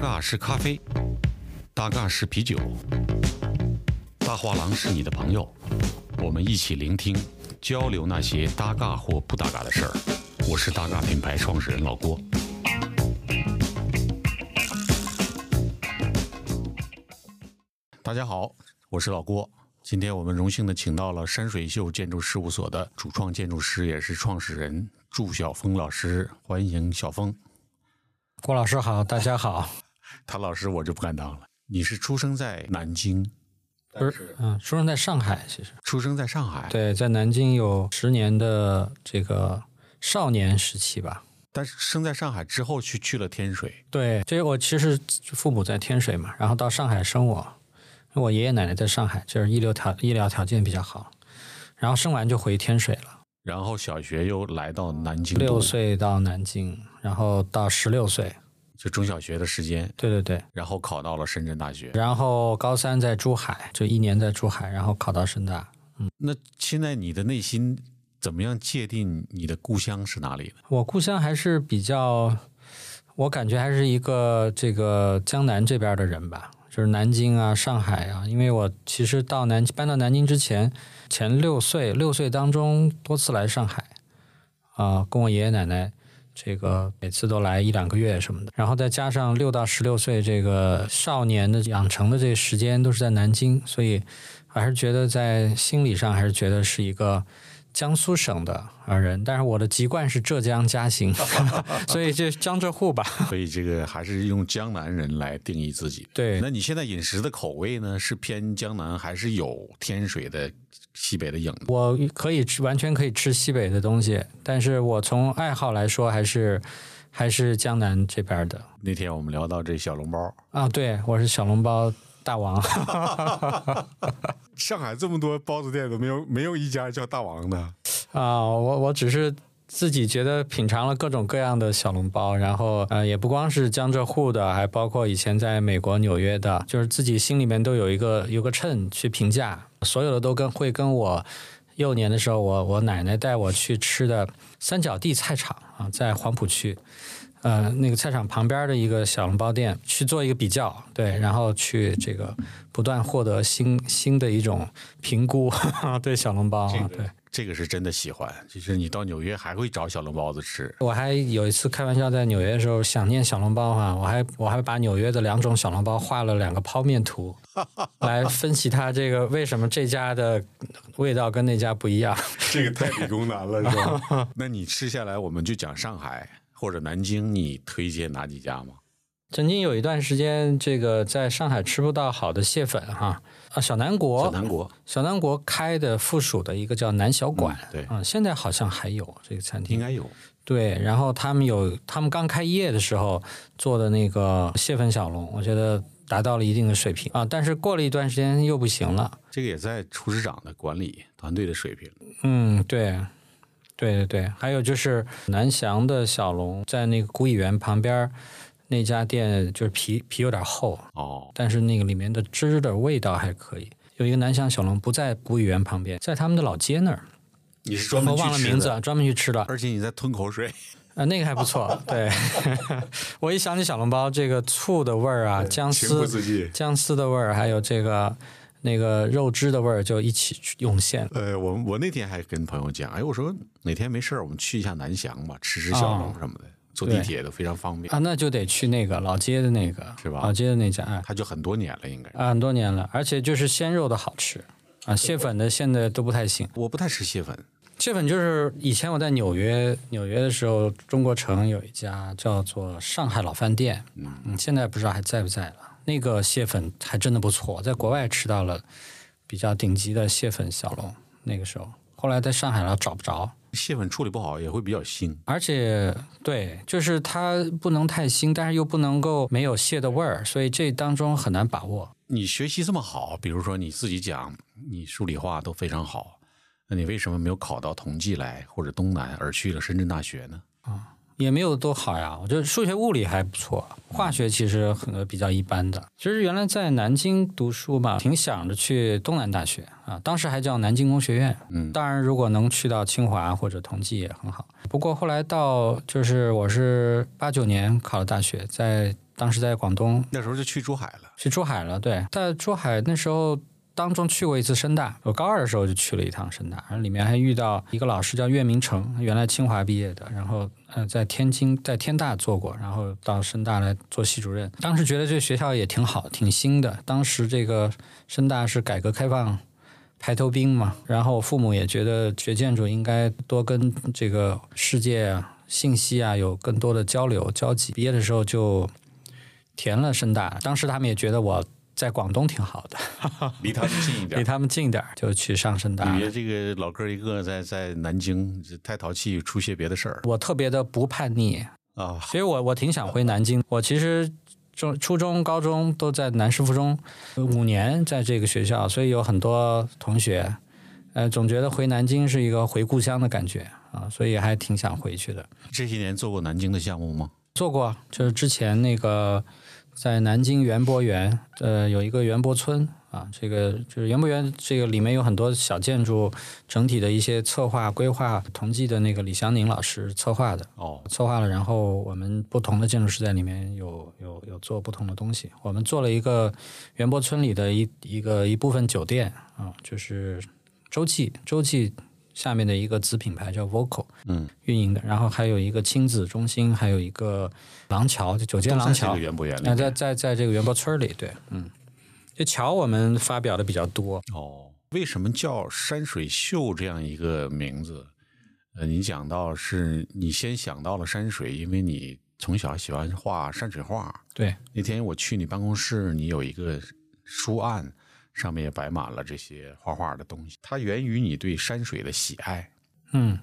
嘎是咖啡，大嘎是啤酒，大画廊是你的朋友，我们一起聆听、交流那些搭嘎或不搭嘎的事儿。我是大嘎品牌创始人老郭。大家好，我是老郭。今天我们荣幸的请到了山水秀建筑事务所的主创建筑师，也是创始人祝晓峰老师，欢迎小峰。郭老师好，大家好。谭老师我就不敢当了。你是出生在南京，不是？嗯，出生在上海，其实出生在上海，对，在南京有十年的这个少年时期吧。但是生在上海之后去去了天水，对，这我其实父母在天水嘛，然后到上海生我，我爷爷奶奶在上海，就是医疗条医疗条件比较好，然后生完就回天水了。然后小学又来到南京，六岁到南京，然后到十六岁，就中小学的时间，对对对，然后考到了深圳大学，然后高三在珠海，就一年在珠海，然后考到深大。嗯，那现在你的内心怎么样界定你的故乡是哪里呢？我故乡还是比较，我感觉还是一个这个江南这边的人吧，就是南京啊、上海啊。因为我其实到南搬到南京之前，前六岁六岁当中多次来上海，啊，跟我爷爷奶奶，这个每次都来一两个月什么的。然后再加上六到十六岁这个少年的养成的这个时间都是在南京，所以还是觉得在心理上还是觉得是一个。江苏省的啊人，但是我的籍贯是浙江嘉兴，所以就江浙沪吧。所以这个还是用江南人来定义自己。对，那你现在饮食的口味呢？是偏江南，还是有天水的西北的影子？我可以吃，完全可以吃西北的东西，但是我从爱好来说，还是还是江南这边的。那天我们聊到这小笼包啊，对我是小笼包。大王，上海这么多包子店都没有没有一家叫大王的啊！我我只是自己觉得品尝了各种各样的小笼包，然后呃，也不光是江浙沪的，还包括以前在美国纽约的，就是自己心里面都有一个有个秤去评价，所有的都跟会跟我幼年的时候，我我奶奶带我去吃的三角地菜场啊，在黄浦区。呃，那个菜场旁边的一个小笼包店去做一个比较，对，然后去这个不断获得新新的一种评估，对小笼包啊，对，这个是真的喜欢。就是你到纽约还会找小笼包子吃。我还有一次开玩笑，在纽约的时候想念小笼包哈，我还我还把纽约的两种小笼包画了两个剖面图，来分析它这个为什么这家的味道跟那家不一样。这个太理工男了，是吧？那你吃下来，我们就讲上海。或者南京，你推荐哪几家吗？曾经有一段时间，这个在上海吃不到好的蟹粉哈啊，小南国，小南国，小南国开的附属的一个叫南小馆，对啊，现在好像还有这个餐厅，应该有。对，然后他们有他们刚开业的时候做的那个蟹粉小笼，我觉得达到了一定的水平啊，但是过了一段时间又不行了。这个也在厨师长的管理团队的水平。嗯，对。对对对，还有就是南翔的小龙，在那个古乙园旁边那家店，就是皮皮有点厚哦，但是那个里面的汁的味道还可以。有一个南翔小笼不在古语园旁边，在他们的老街那儿。你是专门忘了名字，专门去吃的，而且你在吞口水啊，那个还不错。对，我一想起小笼包，这个醋的味儿啊，姜丝姜丝的味儿，还有这个。那个肉汁的味儿就一起涌现。呃，我我那天还跟朋友讲，哎，我说哪天没事儿，我们去一下南翔吧，吃吃小笼什么的，坐地铁都非常方便啊。那就得去那个老街的那个，是吧？老街的那家，它就很多年了，应该啊，很多年了，而且就是鲜肉的好吃啊，蟹粉的现在都不太行。我不太吃蟹粉，蟹粉就是以前我在纽约纽约的时候，中国城有一家叫做上海老饭店，嗯，现在不知道还在不在了。那个蟹粉还真的不错，在国外吃到了比较顶级的蟹粉小笼。那个时候，后来在上海了找不着。蟹粉处理不好也会比较腥，而且对，就是它不能太腥，但是又不能够没有蟹的味儿，所以这当中很难把握。你学习这么好，比如说你自己讲，你数理化都非常好，那你为什么没有考到同济来或者东南，而去了深圳大学呢？啊。也没有多好呀，我觉得数学、物理还不错，化学其实很多比较一般的。其实原来在南京读书吧，挺想着去东南大学啊，当时还叫南京工学院。嗯，当然如果能去到清华或者同济也很好。不过后来到就是我是八九年考了大学，在当时在广东，那时候就去珠海了。去珠海了。对，在珠海那时候当中去过一次深大，我高二的时候就去了一趟深大，然后里面还遇到一个老师叫岳明成，原来清华毕业的，然后呃在天津在天大做过，然后到深大来做系主任。当时觉得这学校也挺好，挺新的。当时这个深大是改革开放。排头兵嘛，然后父母也觉得学建筑应该多跟这个世界啊、信息啊有更多的交流交集。毕业的时候就填了深大，当时他们也觉得我在广东挺好的，离他们近一点，离他们近一点，就去上深大。别这个老哥一个在在南京太淘气，出些别的事儿我特别的不叛逆，啊。所以我我挺想回南京。我其实中初中、高中都在南师附中，五年在这个学校，所以有很多同学，呃，总觉得回南京是一个回故乡的感觉啊，所以还挺想回去的。这些年做过南京的项目吗？做过，就是之前那个在南京园博园，呃，有一个园博村啊，这个就是园博园，这个里面有很多小建筑，整体的一些策划规划，同济的那个李祥宁老师策划的。哦，策划了，然后我们不同的建筑师在里面有有有做不同的东西。我们做了一个园博村里的一一个一部分酒店啊，就是洲际洲际下面的一个子品牌叫 Vocal，嗯，运营的。然后还有一个亲子中心，还有一个廊桥，就九间廊桥都在这个。园博园里那在。在在这个园博村里，对，嗯，这桥我们发表的比较多。哦，为什么叫山水秀这样一个名字？呃，你讲到是你先想到了山水，因为你从小喜欢画山水画。对，那天我去你办公室，你有一个书案，上面也摆满了这些画画的东西。它源于你对山水的喜爱。嗯，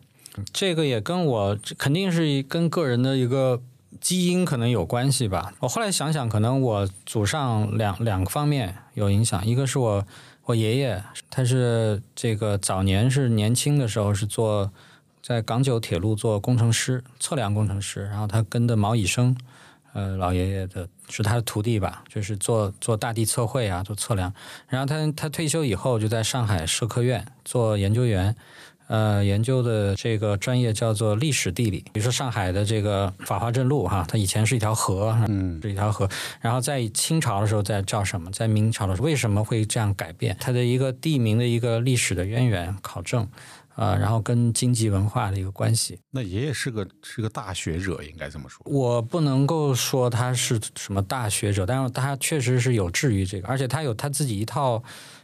这个也跟我肯定是跟个人的一个基因可能有关系吧。我后来想想，可能我祖上两两个方面有影响，一个是我我爷爷，他是这个早年是年轻的时候是做在港九铁路做工程师，测量工程师，然后他跟的毛以生。呃，老爷爷的是他的徒弟吧，就是做做大地测绘啊，做测量。然后他他退休以后就在上海社科院做研究员，呃，研究的这个专业叫做历史地理。比如说上海的这个法华镇路哈，它以前是一条河，嗯，是一条河。然后在清朝的时候在叫什么？在明朝的时候为什么会这样改变？它的一个地名的一个历史的渊源考证，啊、然后跟经济文化的一个关系。那爷爷是个是个大学者，应该这么说。我不能够说他是什么大学者，但是他确实是有志于这个，而且他有他自己一套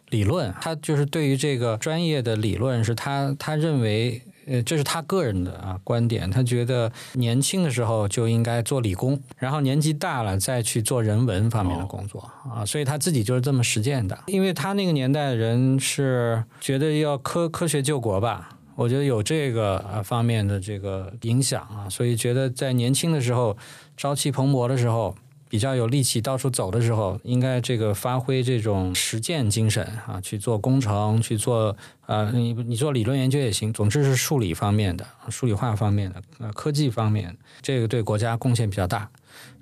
理论，他就是对于这个专业的理论是他他认为。呃，这是他个人的啊观点，他觉得年轻的时候就应该做理工，然后年纪大了再去做人文方面的工作、啊，所以他自己就是这么实践的。因为他那个年代的人是觉得要科科学救国吧，我觉得有这个呃方面的这个影响啊，所以觉得在年轻的时候朝气蓬勃的时候，比较有力气到处走的时候，应该这个发挥这种实践精神啊，去做工程，去做呃，你你做理论研究也行，总之是数理方面的、数理化方面的、呃科技方面，这个对国家贡献比较大。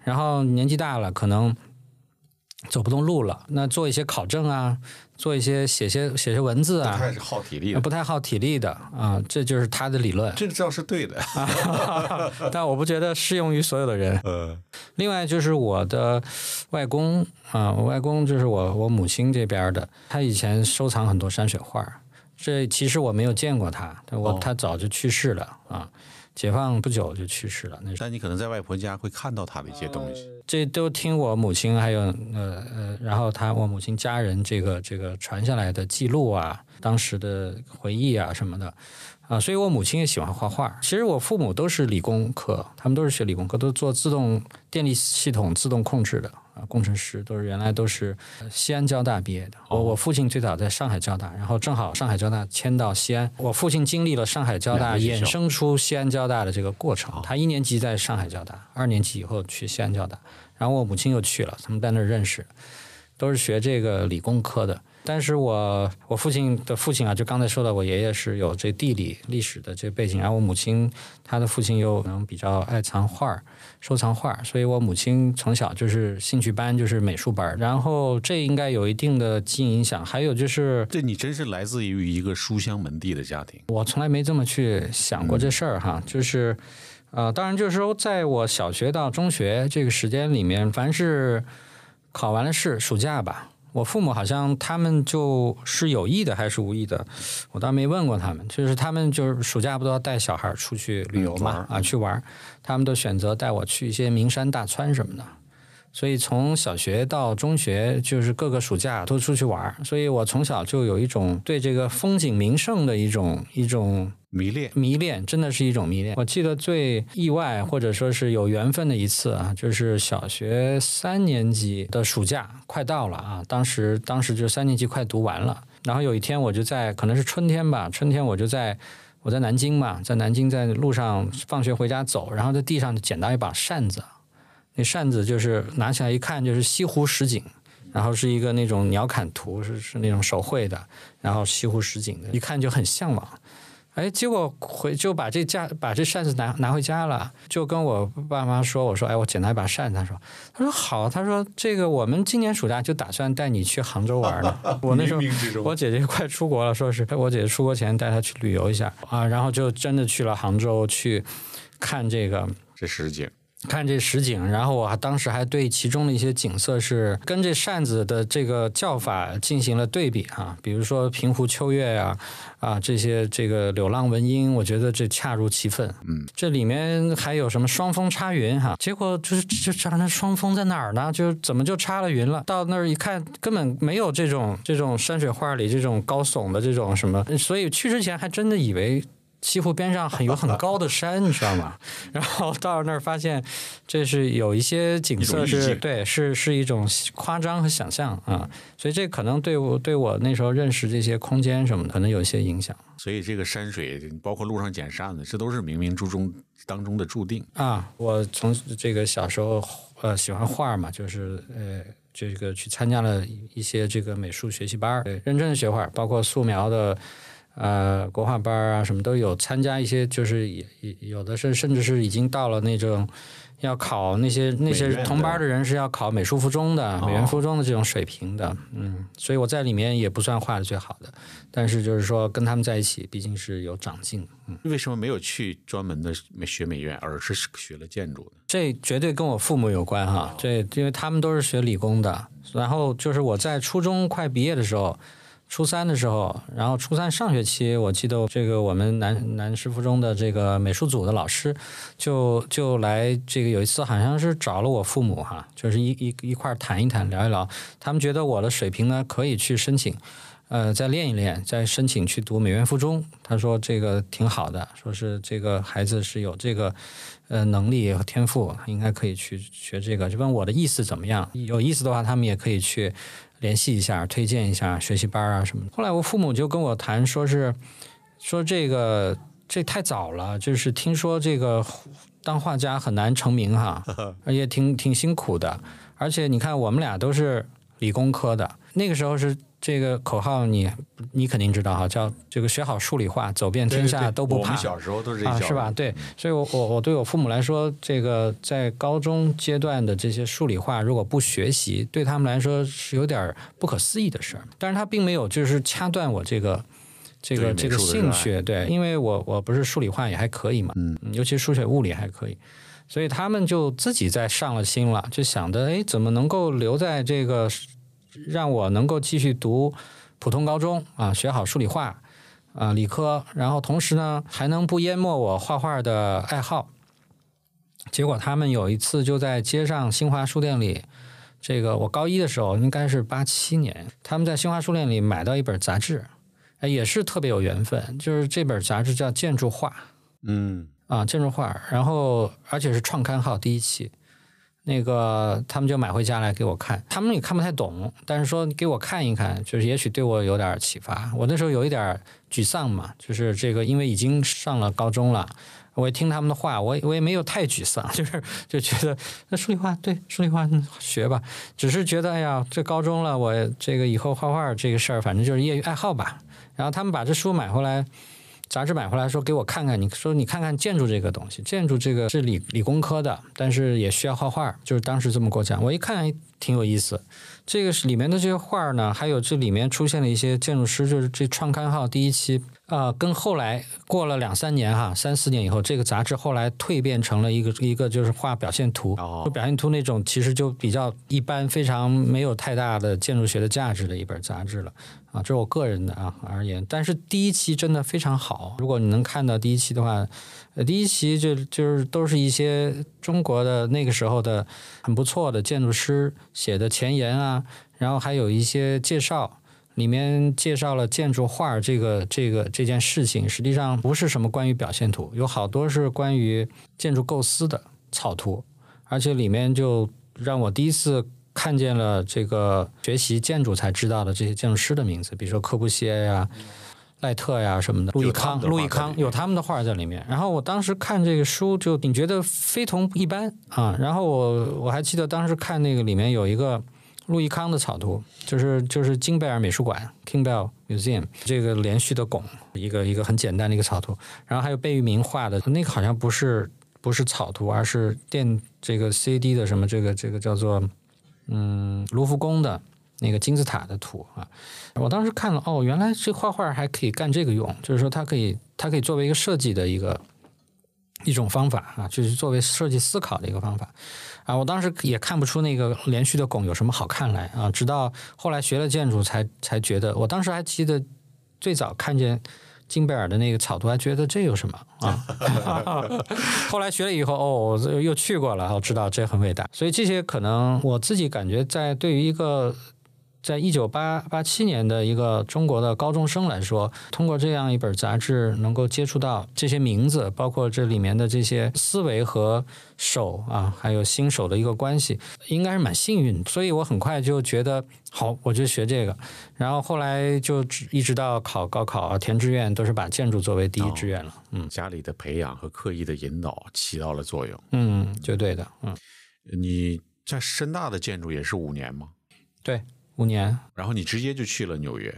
然后年纪大了，可能走不动路了，那做一些考证啊，做一些写些写些文字啊，不太是耗体力的，不太耗体力的啊，这就是他的理论。这个倒是对的。但我不觉得适用于所有的人。呃，另外就是我的外公啊，我外公就是我我母亲这边的，他以前收藏很多山水画。这其实我没有见过他，但我、哦他早就去世了啊，解放不久就去世了。那但你可能在外婆家会看到他的一些东西。这都听我母亲还有呃呃，然后他我母亲家人这个这个传下来的记录啊，当时的回忆啊什么的啊，所以我母亲也喜欢画画。其实我父母都是理工科，他们都是学理工科，都做自动电力系统自动控制的啊，工程师都是原来都是呃西安交大毕业的。我我父亲最早在上海交大，然后正好上海交大迁到西安，我父亲经历了上海交大衍生出西安交大的这个过程。他一年级在上海交大，二年级以后去西安交大。然后我母亲又去了，他们在那儿认识，都是学这个理工科的。但是我我父亲的父亲啊，就刚才说的，我爷爷是有这地理历史的这背景，然后我母亲她的父亲又可能比较爱藏画儿，收藏画儿，所以我母亲从小就是兴趣班就是美术班儿，然后这应该有一定的基因影响。还有就是这你真是来自于一个书香门第的家庭。我从来没这么去想过这事儿哈，就是呃，当然就是说，在我小学到中学这个时间里面，凡是考完了试，暑假吧，我父母好像他们就是有意的还是无意的，我倒没问过他们。就是他们就是暑假不都要带小孩出去旅游嘛，啊，去玩，他们都选择带我去一些名山大川什么的。所以从小学到中学，就是各个暑假都出去玩儿，所以我从小就有一种对这个风景名胜的一种一种迷恋。迷恋，真的是一种迷恋。我记得最意外或者说是有缘分的一次啊，就是小学三年级的暑假快到了啊，当时当时就三年级快读完了，然后有一天我就在可能是春天吧，春天我就在我在南京嘛，在南京在路上放学回家走，然后在地上捡到一把扇子。那扇子就是拿起来一看就是西湖十景，然后是一个那种鸟瞰图，是是那种手绘的，然后西湖十景的，一看就很向往。哎，结果回就把这家把这扇子拿拿回家了，就跟我爸妈说，我说哎，我捡到一把扇子，他说他说好，他说这个我们今年暑假就打算带你去杭州玩了。我那时候我姐姐快出国了，说是我姐姐出国前带她去旅游一下啊，然后就真的去了杭州去看这个这实景，看这实景，然后我还当时还对其中的一些景色是跟这扇子的这个叫法进行了对比啊，比如说平湖秋月呀、啊，这些这个柳浪闻莺，我觉得这恰如其分。嗯，这里面还有什么双峰插云哈，结果就是就这那双峰在哪儿呢？就怎么就插了云了？到那儿一看，根本没有这种这种山水画里这种高耸的这种什么，所以去之前还真的以为。西湖边上很有很高的山，你知道吗？然后到了那儿发现，这是有一些景色是对，是是一种夸张和想象啊，所以这可能对我对我那时候认识这些空间什么的，可能有一些影响所以这个山水，包括路上捡扇子，这都是冥冥之中当中的注定。啊。我从这个小时候呃喜欢画嘛，就是呃这个去参加了一些这个美术学习班儿，对，认真的学画，包括素描的。呃，国画班啊，什么都有参加一些，就是也也有的是，甚至是已经到了那种要考那些那些同班的人是要考美术附中的、哦。美院附中的这种水平的，嗯，所以我在里面也不算画的最好的，但是就是说跟他们在一起，毕竟是有长进，嗯，为什么没有去专门的美学美院，而是学了建筑呢？这绝对跟我父母有关哈，这因为他们都是学理工的，然后就是我在初中快毕业的时候。初三的时候，然后初三上学期，我记得这个我们南南师附中的这个美术组的老师就就来这个有一次好像是找了我父母哈，就是一一一块谈一谈聊一聊，他们觉得我的水平呢可以去申请，呃，再练一练，再申请去读美院附中。他说这个挺好的，说是这个孩子是有这个呃能力和天赋，应该可以去学这个。就问我的意思怎么样？有意思的话，他们也可以去联系一下，推荐一下学习班啊什么的。后来我父母就跟我谈，说是说这个这太早了，就是听说这个当画家很难成名哈，而且挺挺辛苦的。而且你看，我们俩都是理工科的，那个时候是这个口号你，你肯定知道哈，叫这个学好数理化，走遍天下都不怕。我们小时候都是这啊，是吧？对，所以我，我我对我父母来说，这个在高中阶段的这些数理化，如果不学习，对他们来说是有点儿不可思议的事儿。但是他并没有就是掐断我这个这个这个兴趣，对，因为我我不是数理化也还可以嘛，嗯，尤其数学物理还可以。所以他们就自己在上了心了，就想着，哎，怎么能够留在这个，让我能够继续读普通高中啊，学好数理化啊，理科，然后同时呢，还能不淹没我画画的爱好。结果他们有一次就在街上新华书店里，这个我高一的时候应该是八七年，他们在新华书店里买到一本杂志，哎，也是特别有缘分，就是这本杂志叫《建筑画》。嗯，啊，建筑画，然后而且是创刊号第一期，那个他们就买回家来给我看，他们也看不太懂，但是说给我看一看，就是也许对我有点启发。我那时候有一点沮丧嘛，就是这个因为已经上了高中了，我也听他们的话，我我也没有太沮丧，就是就觉得那数理化对数理化学吧，只是觉得哎呀，这高中了，我这个以后画画这个事儿，反正就是业余爱好吧。然后他们把这书买回来。杂志买回来说给我看看，你说你看看建筑这个东西，建筑这个是理理工科的，但是也需要画画，就是当时这么给我讲。我一看挺有意思，这个是里面的这些画呢，还有这里面出现了一些建筑师，就是这创刊号第一期呃，跟后来过了两三年哈，三四年以后，这个杂志后来蜕变成了一个一个就是画表现图，哦就表现图那种其实就比较一般，非常没有太大的建筑学的价值的一本杂志了啊，这是我个人的啊而言。但是第一期真的非常好，如果你能看到第一期的话，呃，第一期就就是都是一些中国的那个时候的很不错的建筑师写的前言啊，然后还有一些介绍。里面介绍了建筑画儿这个这个这件事情，实际上不是什么关于表现图，有好多是关于建筑构思的草图，而且里面就让我第一次看见了这个学习建筑才知道的这些建筑师的名字，比如说柯布西耶呀、赖特呀什么的，路易康、路易康有他们的画在里面。然后我当时看这个书，就你觉得非同一般啊。然后我我还记得当时看那个里面有一个路易康的草图，就是就是金贝尔美术馆 （King Bell Museum） 这个连续的拱，一个一个很简单的一个草图。然后还有贝聿铭画的那个好像不是不是草图，而是电这个 CD 的什么这个这个叫做嗯卢浮宫的那个金字塔的图啊。我当时看了哦，原来这画画还可以干这个用，就是说它可以它可以作为一个设计的一个一种方法啊，就是作为设计思考的一个方法啊。我当时也看不出那个连续的拱有什么好看来啊，直到后来学了建筑才才觉得，我当时还记得最早看见。金贝尔的那个草图，还觉得这有什么啊？后来学了以后，哦，我又去过了，我知道这很伟大。所以这些可能我自己感觉，在对于一个在一九八八七年的一个中国的高中生来说，通过这样一本杂志，能够接触到这些名字，包括这里面的这些思维和手啊，还有新手的一个关系，应该是蛮幸运。所以我很快就觉得好，我就学这个。然后后来就一直到考高考啊、填志愿，都是把建筑作为第一志愿了。嗯家里的培养和刻意的引导起到了作用。嗯，绝对的。嗯，你在深大的建筑也是五年吗？对，五年。然后你直接就去了纽约。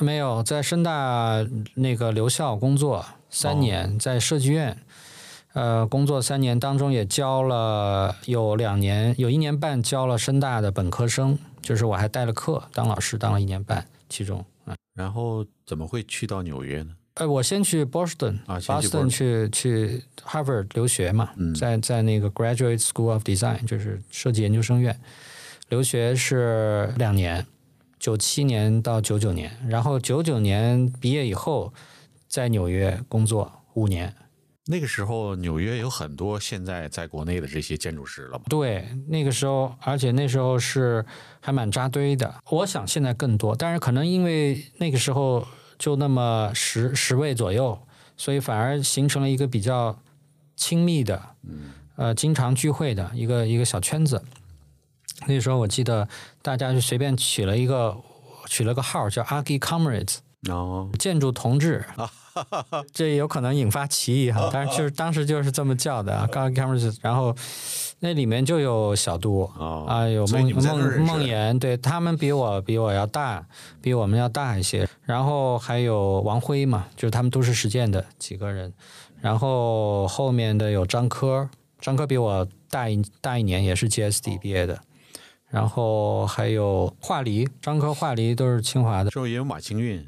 没有在深大那个留校工作三年，在设计院，呃，工作三年当中也教了有两年，有一年半教了深大的本科生，就是我还带了课当老师，当了一年半，其中，嗯，然后怎么会去到纽约呢？呃，我先去 Boston，啊 Boston 去去 Harvard 留学嘛，嗯在在那个 Graduate School of Design，就是设计研究生院，留学是两年，九七年到九九年，然后九九年毕业以后，在纽约工作五年。那个时候纽约有很多现在在国内的这些建筑师了嘛？对，那个时候，而且那时候是还蛮扎堆的。我想现在更多，但是可能因为那个时候就那么十十位左右，所以反而形成了一个比较亲密的，嗯呃，经常聚会的一个一个小圈子。那时候我记得大家就随便取了一个取了个号叫 Archi Comrades，哦，建筑同志，这有可能引发歧义哈，但是就是当时就是这么叫的啊 g a r c a m e r s 然后那里面就有小杜哦啊，有孟孟孟岩，对他们比我比我要大，比我们要大一些，然后还有王辉嘛，就是他们都是实践的几个人，然后后面的有张科，张科比我大一大一年，也是 GSD 毕业的。然后还有华黎，张科、华黎都是清华的。之后也有马清运，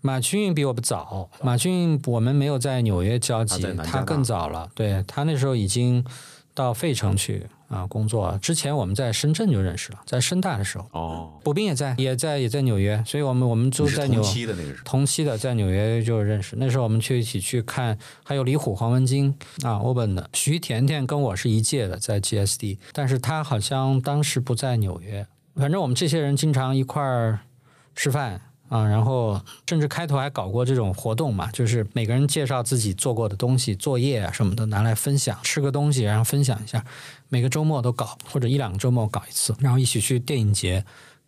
马清运比我们早，马清运我们没有在纽约交集他更早了。对他那时候已经到费城去啊工作，之前我们在深圳就认识了，在深大的时候，哦，卜斌也在，也在也在纽约，所以我们我们就在纽同期的那个时候。同期的在纽约就认识。那时候我们去一起去看，还有李虎、黄文京啊，欧本的徐甜甜跟我是一届的，在 GSD，但是他好像当时不在纽约。反正我们这些人经常一块儿吃饭啊，然后甚至开头还搞过这种活动嘛，就是每个人介绍自己做过的东西、作业啊什么的拿来分享，吃个东西然后分享一下。每个周末都搞，或者一两个周末搞一次，然后一起去电影节，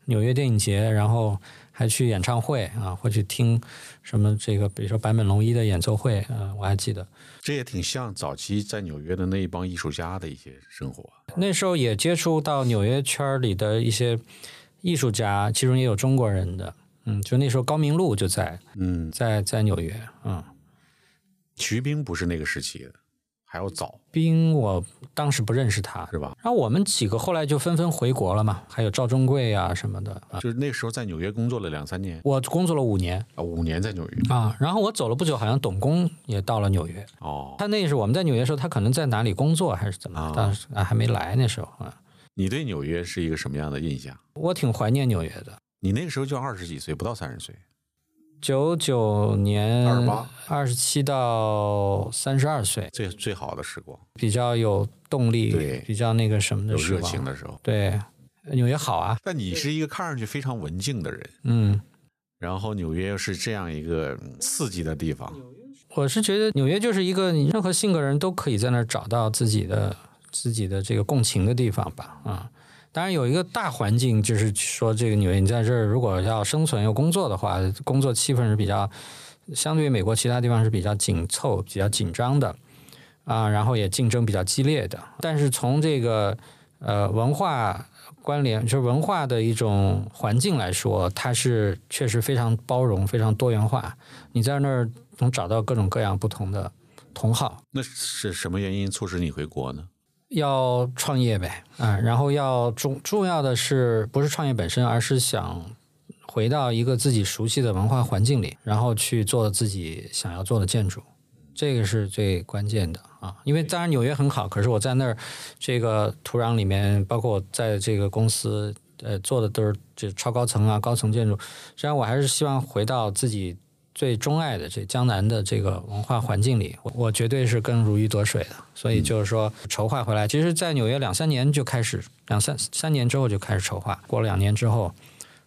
纽约电影节，然后还去演唱会啊，或去听什么这个，比如说坂本龙一的演奏会，嗯、我还记得这也挺像早期在纽约的那一帮艺术家的一些生活。那时候也接触到纽约圈里的一些艺术家，其中也有中国人的，嗯，就那时候高明路就在嗯，在在纽约，嗯，徐冰不是那个时期的，还要早，冰我当时不认识他，是吧？然后我们几个后来就纷纷回国了嘛，还有赵忠贵啊什么的啊。就是那时候在纽约工作了两三年我工作了五年啊，五年在纽约啊，然后我走了不久，好像董工也到了纽约。哦。他那是我们在纽约的时候，他可能在哪里工作还是怎么？啊当时啊还没来那时候啊，你对纽约是一个什么样的印象？我挺怀念纽约的。你那个时候就二十几岁，不到三十岁，九九年二十八二十七到三十二岁，最最好的时光，比较有动力，对比较那个什么的热情的时候。对，纽约好啊，但你是一个看上去非常文静的人，嗯，然后纽约又是这样一个嗯刺激的地方，我是觉得纽约就是一个你任何性格人都可以在那儿找到自己的自己的这个共情的地方吧，啊、当然有一个大环境，就是说这个纽约你在这儿如果要生存要工作的话，工作气氛是比较相对于美国其他地方是比较紧凑、比较紧张的啊，然后也竞争比较激烈的。但是从这个呃文化关联，就是文化的一种环境来说，它是确实非常包容、非常多元化。你在那儿能找到各种各样不同的同好。那是什么原因促使你回国呢？要创业呗，啊，然后要重重要的是不是创业本身，而是想回到一个自己熟悉的文化环境里，然后去做自己想要做的建筑，这个是最关键的啊。因为当然纽约很好，可是我在那儿这个土壤里面，包括我在这个公司呃做的都是这超高层啊、高层建筑，实际上我还是希望回到自己。最钟爱的这江南的这个文化环境里，我我绝对是更如鱼得水的。所以就是说筹划回来，其实，在纽约两三年就开始，两三三年之后就开始筹划，过了两年之后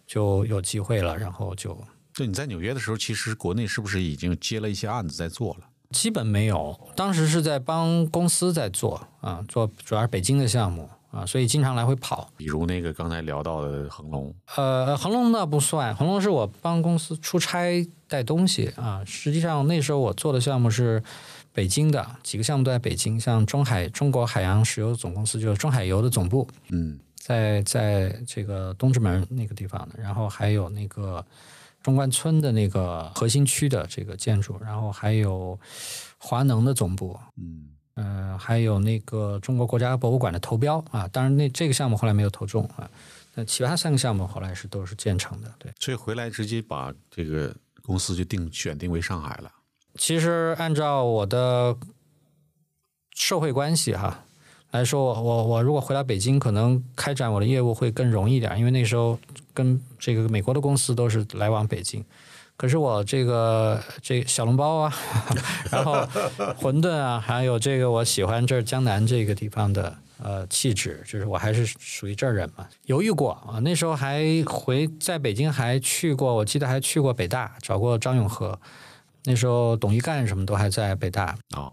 就有机会了，然后就就你在纽约的时候，其实国内是不是已经接了一些案子在做了？基本没有。当时是在帮公司在做啊，做主要是北京的项目啊，所以经常来回跑。比如那个刚才聊到的恒隆，呃，恒隆那不算，恒隆是我帮公司出差带东西啊。实际上那时候我做的项目是北京的几个项目都在北京，像中海中国海洋石油总公司就是中海油的总部，嗯，在在这个东直门那个地方的，然后还有那个中关村的那个核心区的这个建筑，然后还有华能的总部，嗯，呃，还有那个中国国家博物馆的投标啊，当然那这个项目后来没有投中啊，那其他三个项目后来是都是建成的，对。所以回来直接把这个公司就定选定为上海了。其实按照我的社会关系哈来说，我我我如果回到北京，可能开展我的业务会更容易一点，因为那时候跟这个美国的公司都是来往北京。可是我这个这小笼包啊，然后馄饨啊，还有这个我喜欢这儿江南这个地方的呃气质，就是我还是属于这儿人嘛。犹豫过啊，那时候还回在北京还去过，我记得还去过北大，找过张永和。那时候董一干什么都还在北大，哦，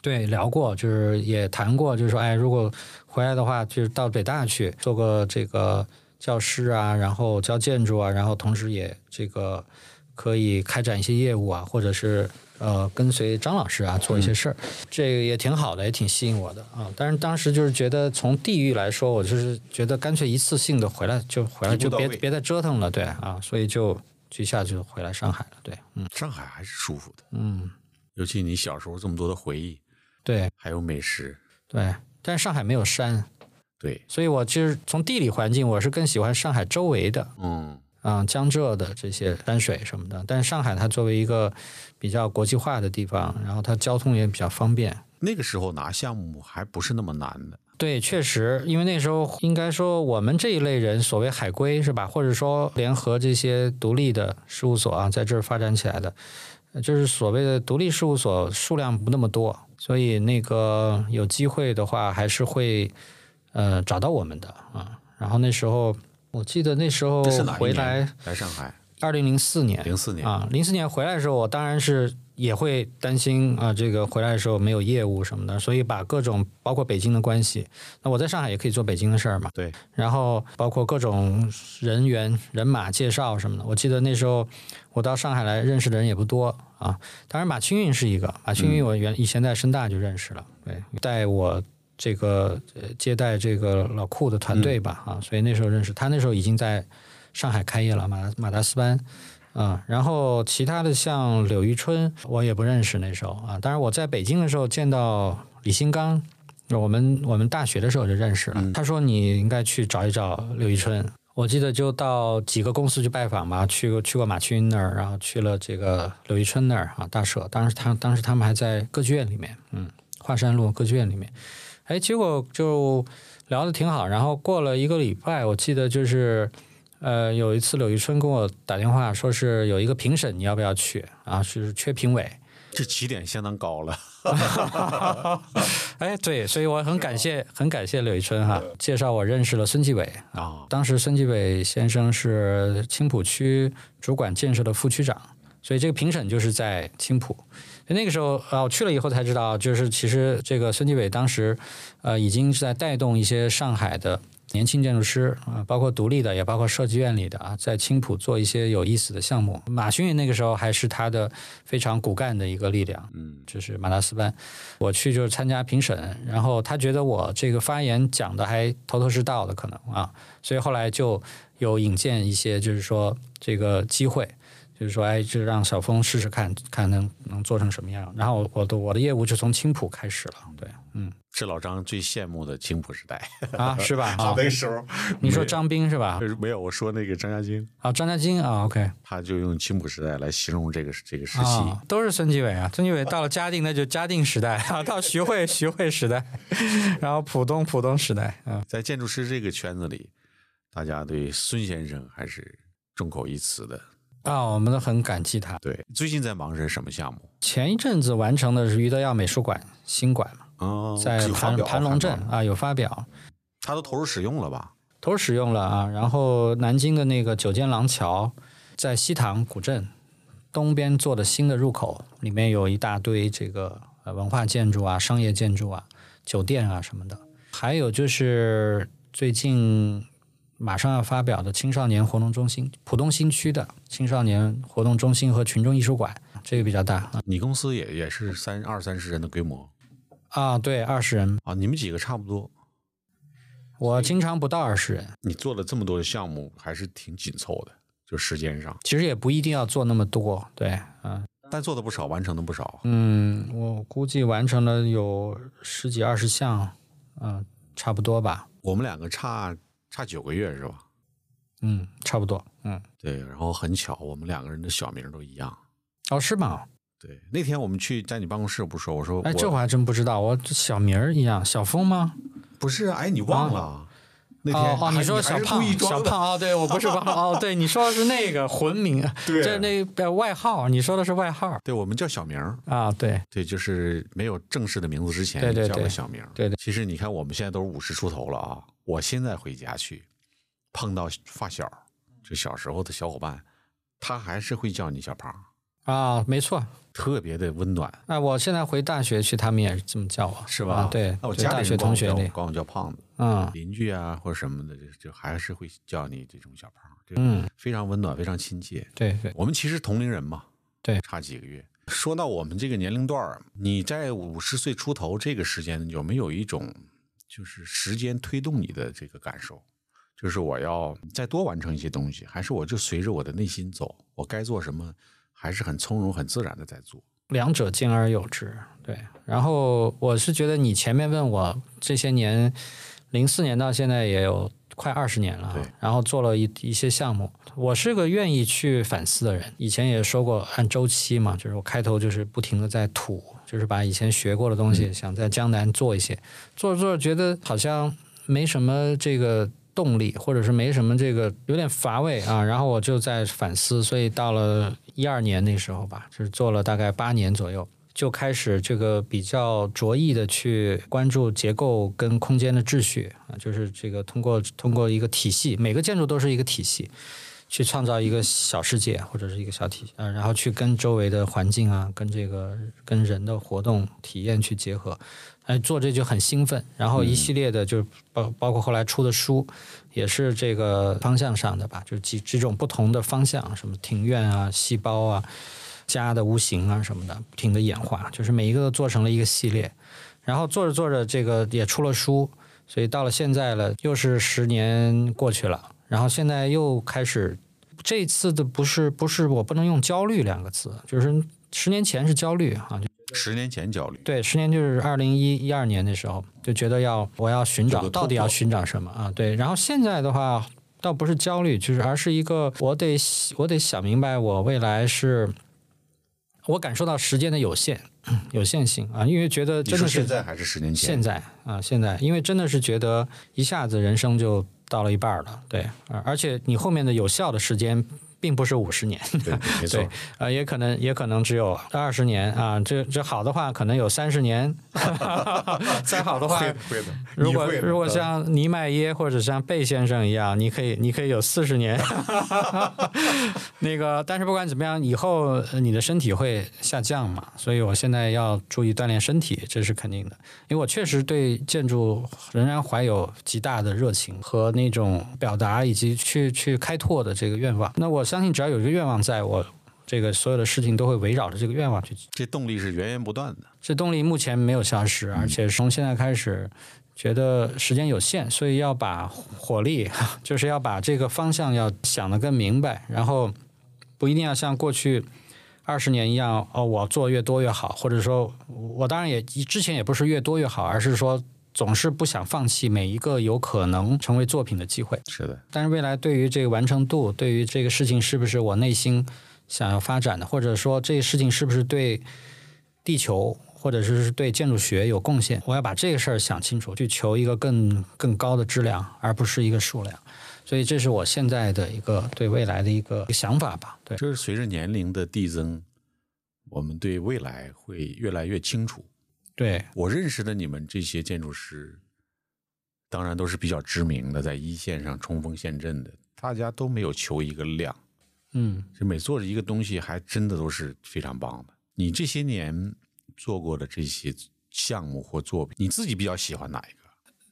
对，聊过，就是也谈过，就是说，哎，如果回来的话，就是到北大去做个这个教师啊，然后教建筑啊，然后同时也这个可以开展一些业务啊，或者是呃跟随张老师啊做一些事儿，这个也挺好的，也挺吸引我的啊。但是当时就是觉得从地域来说，我就是觉得干脆一次性的回来就回来，就别别再折腾了，对啊，所以就就一下就回来上海了，对，嗯。上海还是舒服的，嗯，尤其你小时候这么多的回忆，对。还有美食，对，但是上海没有山。对，所以我其实从地理环境，我是更喜欢上海周围的，嗯，啊、江浙的这些山水什么的。但是上海它作为一个比较国际化的地方，然后它交通也比较方便。那个时候拿项目还不是那么难的，对，确实，因为那时候应该说我们这一类人，所谓海归是吧，或者说联合这些独立的事务所啊，在这儿发展起来的，呃就是所谓的独立事务所数量不那么多，所以那个有机会的话，还是会呃找到我们的啊。然后那时候我记得那时候回来，来上海？二零零四年，零四年啊，零四年回来的时候，我当然是也会担心啊，这个回来的时候没有业务什么的，所以把各种包括北京的关系，那我在上海也可以做北京的事儿嘛，对，然后包括各种人员、人马介绍什么的。我记得那时候我到上海来认识的人也不多啊，当然马青运是一个，马青运我原以前在深大就认识了，对，带我。这个呃接待这个老库的团队吧，啊，所以那时候认识他，那时候已经在上海开业了，马马达斯班，嗯，然后其他的像柳玉春，我也不认识那时候啊。当然我在北京的时候见到李新刚，我们我们大学的时候就认识了。他说你应该去找一找柳玉春。我记得就到几个公司去拜访嘛，去过去过马群那儿，然后去了这个柳玉春那儿啊，大社。当时他当时他们还在歌剧院里面，嗯，华山路歌剧院里面。哎，结果就聊得挺好。然后过了一个礼拜，我记得就是。呃，有一次柳玉春跟我打电话，说是有一个评审，你要不要去啊？是缺评委。这起点相当高了。哎，对，所以我很感谢，很感谢柳玉春哈，介绍我认识了孙继伟啊。当时孙继伟先生是青浦区主管建设的副区长，所以这个评审就是在青浦。那个时候啊，我去了以后才知道，就是其实这个孙继伟当时呃已经是在带动一些上海的。年轻建筑师啊，包括独立的，也包括设计院里的啊，在青浦做一些有意思的项目。马勋那个时候还是他的非常骨干的一个力量，嗯，就是马达斯班。我去就是参加评审，然后他觉得我这个发言讲的还头头是道的，可能啊，所以后来就有引荐一些，就是说这个机会，就是说哎，就让小峰试试看看能能做成什么样。然后我的我的业务就从青浦开始了，对，嗯。是老张最羡慕的青浦时代啊，是吧？啊，那时候你说张斌是吧？没有，我说那个张家京啊，张家京啊，OK，他就用青浦时代来形容这个这个时期，都是孙继伟啊。孙继伟到了嘉定，那就嘉定时代啊；到徐汇，徐汇时代，然后浦东，浦东时代啊。在建筑师这个圈子里，大家对孙先生还是众口一词的啊，我们都很感激他。对，最近在忙是什么项目？前一阵子完成的是余德耀美术馆新馆嘛。哦，在盘盘龙镇啊，有发表，他都投入使用了吧？投入使用了啊。然后南京的那个九间廊桥，在西塘古镇东边做的新的入口，里面有一大堆这个呃文化建筑啊、商业建筑啊、酒店啊什么的。还有就是最近马上要发表的青少年活动中心，浦东新区的青少年活动中心和群众艺术馆，这个比较大啊。你公司也也是三二三十人的规模。啊，对，二十人啊，你们几个差不多。我经常不到二十人。你做了这么多的项目，还是挺紧凑的，就时间上。其实也不一定要做那么多，对，嗯。但做的不少，完成的不少。嗯，我估计完成了有十几二十项，嗯，差不多吧。我们两个差差九个月是吧？嗯，差不多。嗯，对。然后很巧，我们两个人的小名都一样。哦，是吗？对，那天我们去在你办公室，不说我说，哎，这我还真不知道，我小名儿一样，小峰吗？不是，哎，你忘了那天？哦，你说小胖，小胖哦，对我不是胖哦，对，你说的是那个魂名，对这那个外号，你说的是外号，对我们叫小名啊，对，对，就是没有正式的名字之前，对对叫个小名，对对。其实你看，我们现在都是五十出头了啊，我现在回家去碰到发小，就小时候的小伙伴，他还是会叫你小胖啊，没错。特别的温暖。那我现在回大学去，他们也是这么叫我，是吧？对，那我大学同学里管我叫胖子。嗯，邻居啊或者什么的，就就还是会叫你这种小胖。嗯，非常温暖，非常亲切。对对，我们其实同龄人嘛，对，差几个月。说到我们这个年龄段儿，你在五十岁出头这个时间，有没有一种就是时间推动你的这个感受？就是我要再多完成一些东西，还是我就随着我的内心走？我该做什么？还是很从容、很自然的在做，两者兼而有之。对，然后我是觉得你前面问我这些年，零四年到现在也有快二十年了，对，然后做了一一些项目。我是个愿意去反思的人，以前也说过按周期嘛，就是我开头就是不停的在吐，就是把以前学过的东西想在江南做一些，做着做着觉得好像没什么这个。动力，或者是没什么这个有点乏味啊，然后我就在反思，所以到了一二年那时候吧，就是做了大概八年左右，就开始这个比较着意的去关注结构跟空间的秩序啊，就是这个通过通过一个体系，每个建筑都是一个体系，去创造一个小世界或者是一个小体啊，然后去跟周围的环境啊，跟这个跟人的活动体验去结合。哎，做这就很兴奋，然后一系列的就包包括后来出的书，也是这个方向上的吧，就几几种不同的方向，什么庭院啊、细胞啊、家的无形啊什么的，不停的演化，就是每一个都做成了一个系列，然后做着做着，这个也出了书，所以到了现在了，又是十年过去了，然后现在又开始。这次的不是不是我不能用焦虑两个字，就是十年前是焦虑啊，就十年前焦虑，对，十年就是二零一一二年的时候，就觉得要我要寻找到底要寻找什么啊？对，然后现在的话倒不是焦虑，就是而是一个我得我得想明白我未来是，我感受到时间的有限 有限性啊，因为觉得真的是现在还是十年前？现在啊，现在，因为真的是觉得一下子人生就到了一半了，对，啊而且你后面的有效的时间并不是五十年，对，没错，呃，也可能也可能只有二十年。啊，这这好的话可能有三十年，再好的话。如果如果像尼麦耶或者像贝先生一样，你可以你可以有四十年，那个，但是不管怎么样，以后呃你的身体会下降嘛，所以我现在要注意锻炼身体，这是肯定的。因为我确实对建筑仍然怀有极大的热情和那种表达以及去去开拓的这个愿望。那我相信，只要有一个愿望在，我这个所有的事情都会围绕着这个愿望去这动力是源源不断的。这动力目前没有消失，而且从现在开始，觉得时间有限，所以要把火力，就是要把这个方向要想得更明白，然后不一定要像过去二十年一样，哦，我做越多越好，或者说，我当然也之前也不是越多越好，而是说总是不想放弃每一个有可能成为作品的机会。是的，但是未来对于这个完成度，对于这个事情是不是我内心想要发展的，或者说这个事情是不是对地球或者是对建筑学有贡献，我要把这个事儿想清楚，去求一个更更高的质量，而不是一个数量。所以这是我现在的一个对未来的一个想法吧。对，就是随着年龄的递增，我们对未来会越来越清楚。对，我认识的你们这些建筑师，当然都是比较知名的，在一线上冲锋陷阵的，大家都没有求一个量，嗯，就每做一个东西，还真的都是非常棒的。你这些年做过的这些项目或作品，你自己比较喜欢哪一个？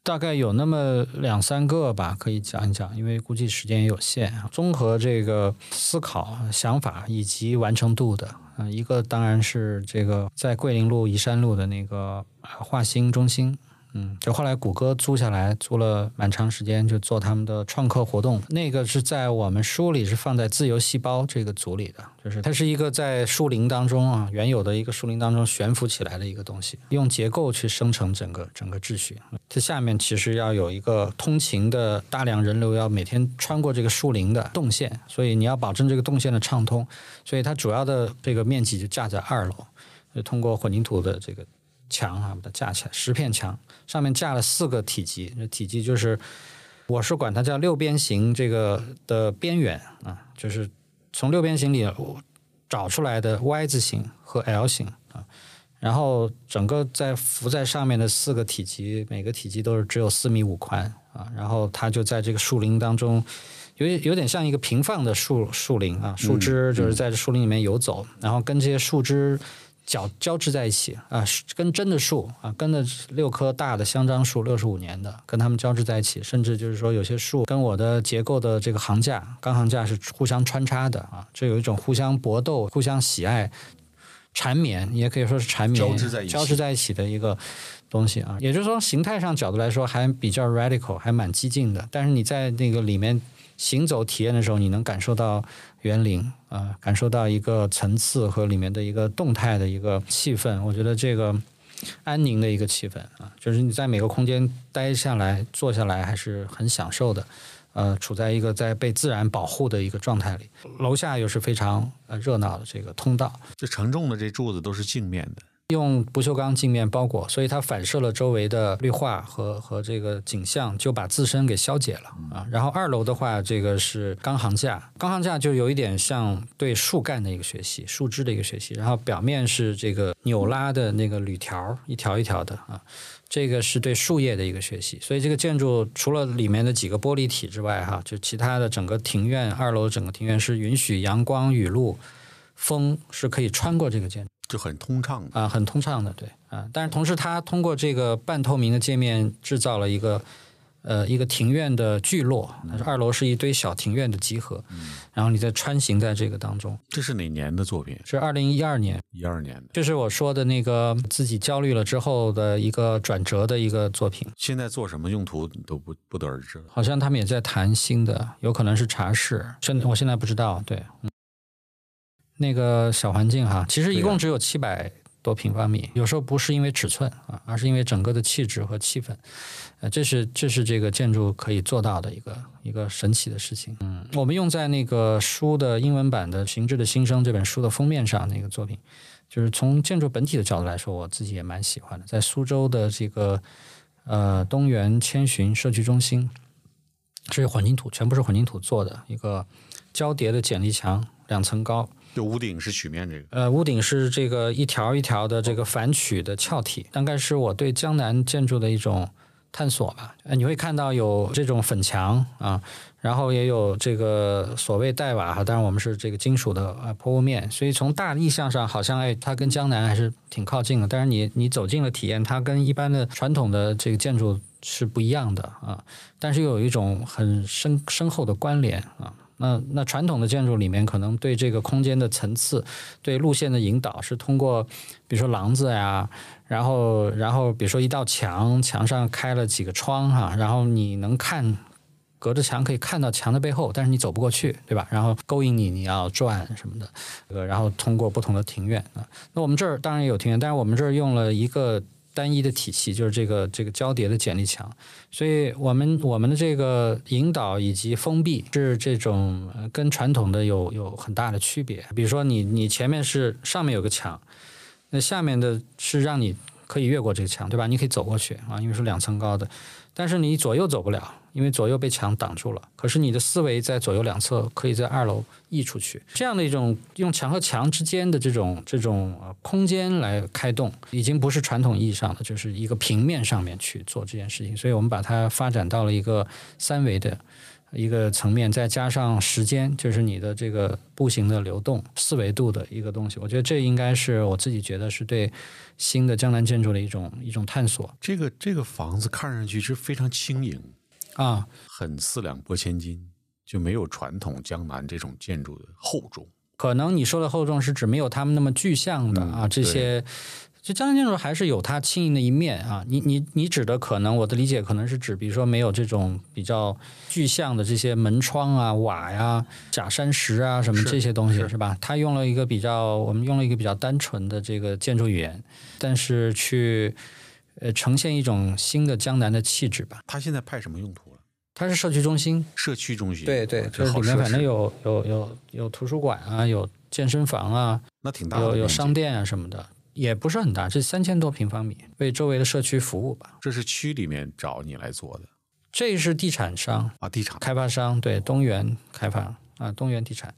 大概有那么两三个吧，可以讲一讲，因为估计时间也有限。综合这个思考、想法以及完成度的，嗯、一个当然是这个在桂林路、宜山路的那个华兴中心。嗯，就后来谷歌租下来，租了蛮长时间，就做他们的创客活动。那个是在我们书里是放在自由细胞这个组里的，就是它是一个在树林当中啊，原有的一个树林当中悬浮起来的一个东西，用结构去生成整个整个秩序。这下面其实要有一个通勤的大量人流，要每天穿过这个树林的动线，所以你要保证这个动线的畅通。所以它主要的这个面积就架在二楼，就通过混凝土的这个墙啊，把它架起来，十片墙上面架了四个体积，这体积就是我是管它叫六边形这个的边缘啊，就是从六边形里找出来的 Y 字形和 L 形啊，然后整个在浮在上面的四个体积，每个体积都是只有四米五宽啊，然后它就在这个树林当中。有有点像一个平放的树树林啊，树枝就是在这树林里面游走，然后跟这些树枝交交织在一起啊，跟真的树啊，跟的六棵大的香樟树，六十五年的，跟它们交织在一起，甚至就是说有些树跟我的结构的这个行架、钢行架是互相穿插的啊，这有一种互相搏斗、互相喜爱、缠绵，也可以说是缠绵交织在一起交织在一起的一个东西啊。也就是说，形态上角度来说还比较 radical，还蛮激进的，但是你在那个里面。行走体验的时候，你能感受到园林啊、感受到一个层次和里面的一个动态的一个气氛。我觉得这个安宁的一个气氛啊，就是你在每个空间待下来、坐下来还是很享受的。呃，处在一个在被自然保护的一个状态里，楼下又是非常呃热闹的这个通道，这承重的这柱子都是镜面的，用不锈钢镜面包裹，所以它反射了周围的绿化和和这个景象，就把自身给消解了啊。然后二楼的话，这个是钢行架，钢行架就有一点像对树干的一个学习，树枝的一个学习。然后表面是这个扭拉的那个铝条，一条一条的啊，这个是对树叶的一个学习。所以这个建筑除了里面的几个玻璃体之外，哈，就其他的整个庭院，二楼整个庭院是允许阳光、雨露、风是可以穿过这个建筑。就很通畅的。啊，很通畅的，对啊。但是同时，它通过这个半透明的界面制造了一个呃一个庭院的聚落，二楼是一堆小庭院的集合，然后你再穿行在这个当中。这是哪年的作品？是二零一二年，一二年的。就是我说的那个自己焦虑了之后的一个转折的一个作品。现在做什么用途都不不得而知。好像他们也在谈新的，有可能是茶室，现我现在不知道。对，嗯，那个小环境哈，其实一共只有七百。多平方米，有时候不是因为尺寸啊，而是因为整个的气质和气氛，呃，这是这是这个建筑可以做到的一个一个神奇的事情。嗯，我们用在那个书的英文版的《形制的新生》这本书的封面上那个作品，就是从建筑本体的角度来说，我自己也蛮喜欢的。在苏州的这个呃东园千寻社区中心，这是混凝土，全部是混凝土做的一个交叠的剪力墙，两层高。就屋顶是曲面这个，呃，屋顶是这个一条一条的这个反曲的翘体，大概是我对江南建筑的一种探索吧。呃，你会看到有这种粉墙啊，然后也有这个所谓带瓦哈，当然我们是这个金属的呃坡屋面，所以从大意象上好像哎，它跟江南还是挺靠近的。但是你你走进了体验，它跟一般的传统的这个建筑是不一样的啊，但是又有一种很深深厚的关联啊。那那传统的建筑里面，可能对这个空间的层次、对路线的引导，是通过比如说廊子呀，然后然后比如说一道墙，墙上开了几个窗哈，然后你能看隔着墙可以看到墙的背后，但是你走不过去，对吧？然后勾引你，你要转什么的，呃，然后通过不同的庭院啊。那我们这儿当然有庭院，但是我们这儿用了一个。单一的体系就是这个这个交叠的剪力墙，所以我们我们的这个引导以及封闭是这种跟传统的有有很大的区别。比如说你你前面是上面有个墙，那下面的是让你可以越过这个墙，对吧？你可以走过去啊，因为是两层高的，但是你左右走不了。因为左右被墙挡住了，可是你的思维在左右两侧可以在二楼溢出去，这样的一种用墙和墙之间的这种这种空间来开动，已经不是传统意义上的，就是一个平面上面去做这件事情，所以我们把它发展到了一个三维的。一个层面，再加上时间，就是你的这个步行的流动，四维度的一个东西。我觉得这应该是我自己觉得是对新的江南建筑的一种一种探索。这个这个房子看上去是非常轻盈啊，很四两拨千斤，就没有传统江南这种建筑的厚重。可能你说的厚重是指没有他们那么具象的啊这些。就江南建筑还是有它轻盈的一面啊，你你你指的可能我的理解可能是指，比如说没有这种比较具象的这些门窗啊、瓦呀、假山石啊什么这些东西是吧？它用了一个比较，我们用了一个比较单纯的这个建筑语言，但是去呃呈现一种新的江南的气质吧。它现在派什么用途了？它是社区中心，社区中心。对对，就是里面反正有有有有图书馆啊，有健身房啊，那挺大，有有商店啊什么的。也不是很大，这三千多平方米，为周围的社区服务吧。这是区里面找你来做的，这是地产商啊，地产。开发商对东源开发啊，东源地产，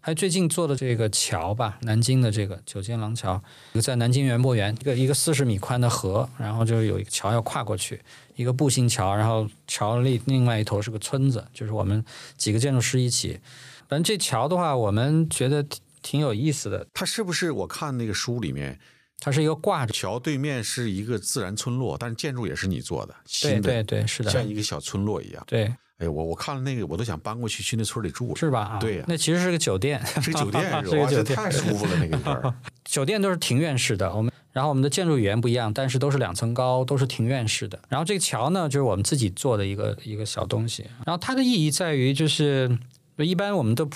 还最近做的这个桥吧，南京的这个九间廊桥，在南京园博园，一个一个四十米宽的河，然后就有一个桥要跨过去，一个步行桥，然后桥另另外一头是个村子，就是我们几个建筑师一起，反正这桥的话，我们觉得挺有意思的。它是不是我看那个书里面？它是一个挂着桥对面是一个自然村落，但是建筑也是你做的，对对对，是的，像一个小村落一样。对，哎，我我看了那个，我都想搬过去去那村里住，是吧？对，那其实是个酒店，是个酒店，是吧 酒店，太舒服了那个地儿。酒店都是庭院式的，我们然后我们的建筑语言不一样，但是都是两层高，都是庭院式的。然后这个桥呢，就是我们自己做的一个一个小东西。然后它的意义在于，就是一般我们的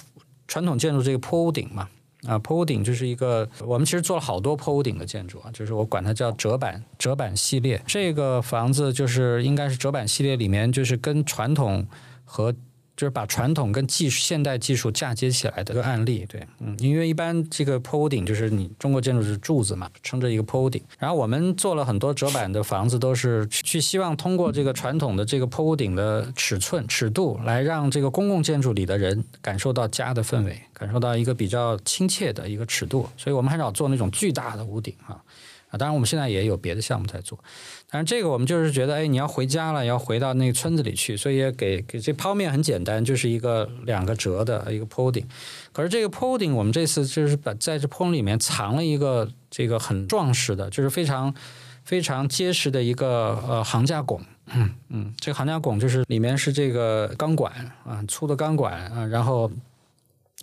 传统建筑这个坡屋顶嘛。啊，坡屋顶就是一个，我们其实做了好多坡屋顶的建筑啊，就是我管它叫折板折板系列。这个房子就是应该是折板系列里面，就是跟传统和。就是把传统跟技术、现代技术嫁接起来的一个案例，对，嗯，因为一般这个坡屋顶就是你中国建筑是柱子嘛，撑着一个坡屋顶，然后我们做了很多折板的房子，都是去希望通过这个传统的这个坡屋顶的尺寸、尺度，来让这个公共建筑里的人感受到家的氛围，感受到一个比较亲切的一个尺度，所以我们很少做那种巨大的屋顶啊。啊，当然我们现在也有别的项目在做，但是这个我们就是觉得，哎，你要回家了，要回到那个村子里去，所以也给给这剖面很简单，就是一个两个折的一个坡顶。可是这个坡顶，我们这次就是把在这坡里面藏了一个这个很壮实的，就是非常非常结实的一个呃桁架拱。嗯嗯，这个行架拱就是里面是这个钢管啊，粗的钢管啊，然后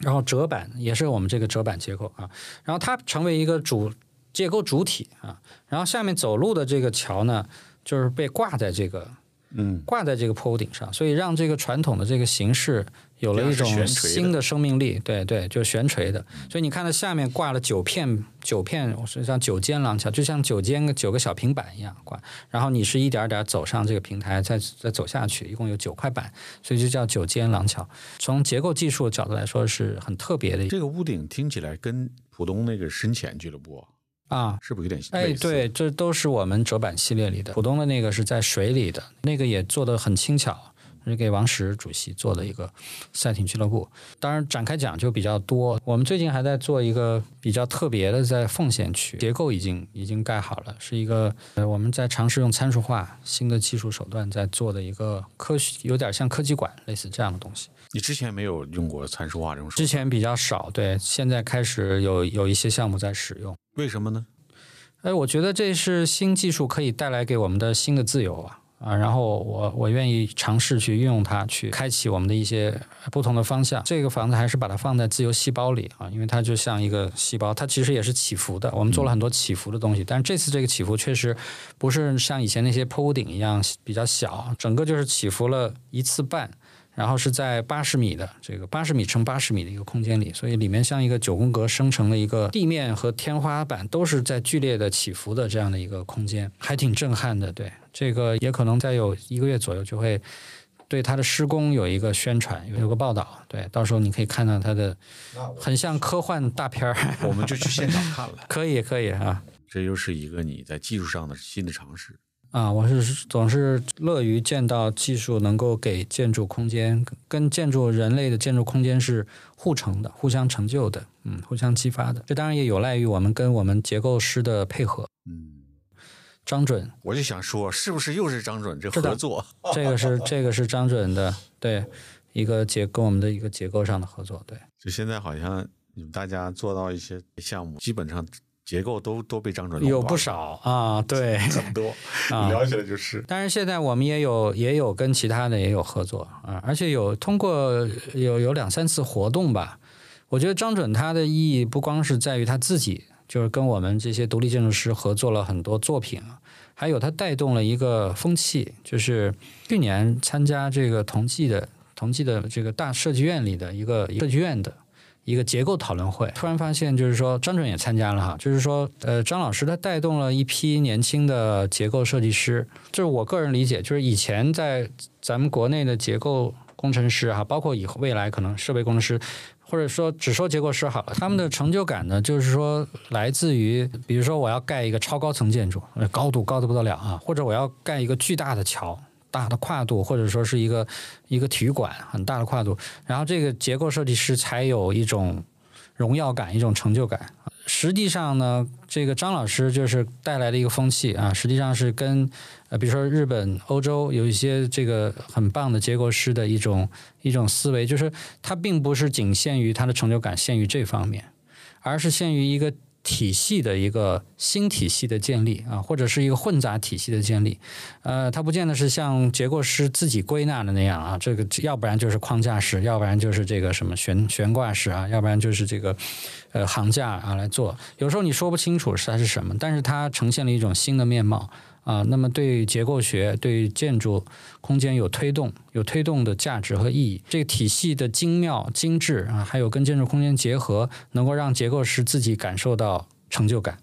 然后折板也是我们这个折板结构啊，然后它成为一个主结构主体啊，然后下面走路的这个桥呢，就是被挂在这个嗯，挂在这个坡屋顶上，所以让这个传统的这个形式有了一种新的生命力。对对，就是悬垂的。所以你看它下面挂了九片九片，实际上九间廊桥，就像九间九个小平板一样挂。然后你是一点儿点儿走上这个平台，再再走下去，一共有九块板，所以就叫九间廊桥。从结构技术角度来说，是很特别的这个屋顶听起来跟浦东那个深浅俱乐部啊。是不是有点哎？对，这都是我们折板系列里的。浦东的那个是在水里的，那个也做的很轻巧，是给王石主席做的一个赛艇俱乐部。当然展开讲就比较多。我们最近还在做一个比较特别的，在奉贤区，结构已经已经盖好了，是一个呃我们在尝试用参数化新的技术手段在做的一个科学，有点像科技馆类似这样的东西。你之前没有用过参数化这种之前比较少，对，现在开始有有一些项目在使用。为什么呢？哎，我觉得这是新技术可以带来给我们的新的自由啊啊！然后我我愿意尝试去运用它，去开启我们的一些不同的方向。这个房子还是把它放在自由细胞里啊，因为它就像一个细胞，它其实也是起伏的。我们做了很多起伏的东西，但是这次这个起伏确实不是像以前那些坡屋顶一样比较小，整个就是起伏了一次半。然后是在八十米的这个八十米乘八十米的一个空间里，所以里面像一个九宫格生成了一个地面和天花板都是在剧烈的起伏的这样的一个空间，还挺震撼的。对，这个也可能再有一个月左右就会对它的施工有一个宣传，有个报道。对，到时候你可以看到它的很像科幻大片儿。我们就去现场看了，可以，可以啊。这又是一个你在技术上的新的尝试。啊，我是总是乐于见到技术能够给建筑空间跟建筑人类的建筑空间是互成的、互相成就的，嗯，互相激发的。这当然也有赖于我们跟我们结构师的配合。嗯，张准，我就想说，是不是又是张准这合作？这个是这个是张准的，对，一个结跟我们的一个结构上的合作，对。就现在好像你们大家做到一些项目，基本上结构都都被张准有不少啊，对，很多，啊聊起来就是。但是现在我们也有也有跟其他的也有合作啊，而且有通过有有两三次活动吧。我觉得张准他的意义不光是在于他自己，就是跟我们这些独立建筑师合作了很多作品啊，还有他带动了一个风气，就是去年参加这个同济的同济的这个大设计院里的一个设计院的。一个结构讨论会，突然发现就是说张准也参加了哈，就是说呃张老师他带动了一批年轻的结构设计师，就是我个人理解，就是以前在咱们国内的结构工程师哈，包括以后未来可能设备工程师，或者说只说结构师好了，他们的成就感呢，就是说来自于，比如说我要盖一个超高层建筑，高度高的不得了啊，或者我要盖一个巨大的桥。大的跨度，或者说是一个一个体育馆很大的跨度，然后这个结构设计师才有一种荣耀感，一种成就感。实际上呢，这个张老师就是带来的一个风气啊，实际上是跟呃，比如说日本、欧洲有一些这个很棒的结构师的一种一种思维，就是他并不是仅限于他的成就感限于这方面，而是限于一个体系的一个新体系的建立啊，或者是一个混杂体系的建立。呃，它不见得是像结构师自己归纳的那样啊，这个要不然就是框架式，要不然就是这个什么悬悬挂式啊，要不然就是这个呃行架啊来做。有时候你说不清楚是它是什么，但是它呈现了一种新的面貌啊。那么对结构学、对建筑空间有推动、有推动的价值和意义。这个体系的精妙、精致啊，还有跟建筑空间结合，能够让结构师自己感受到成就感。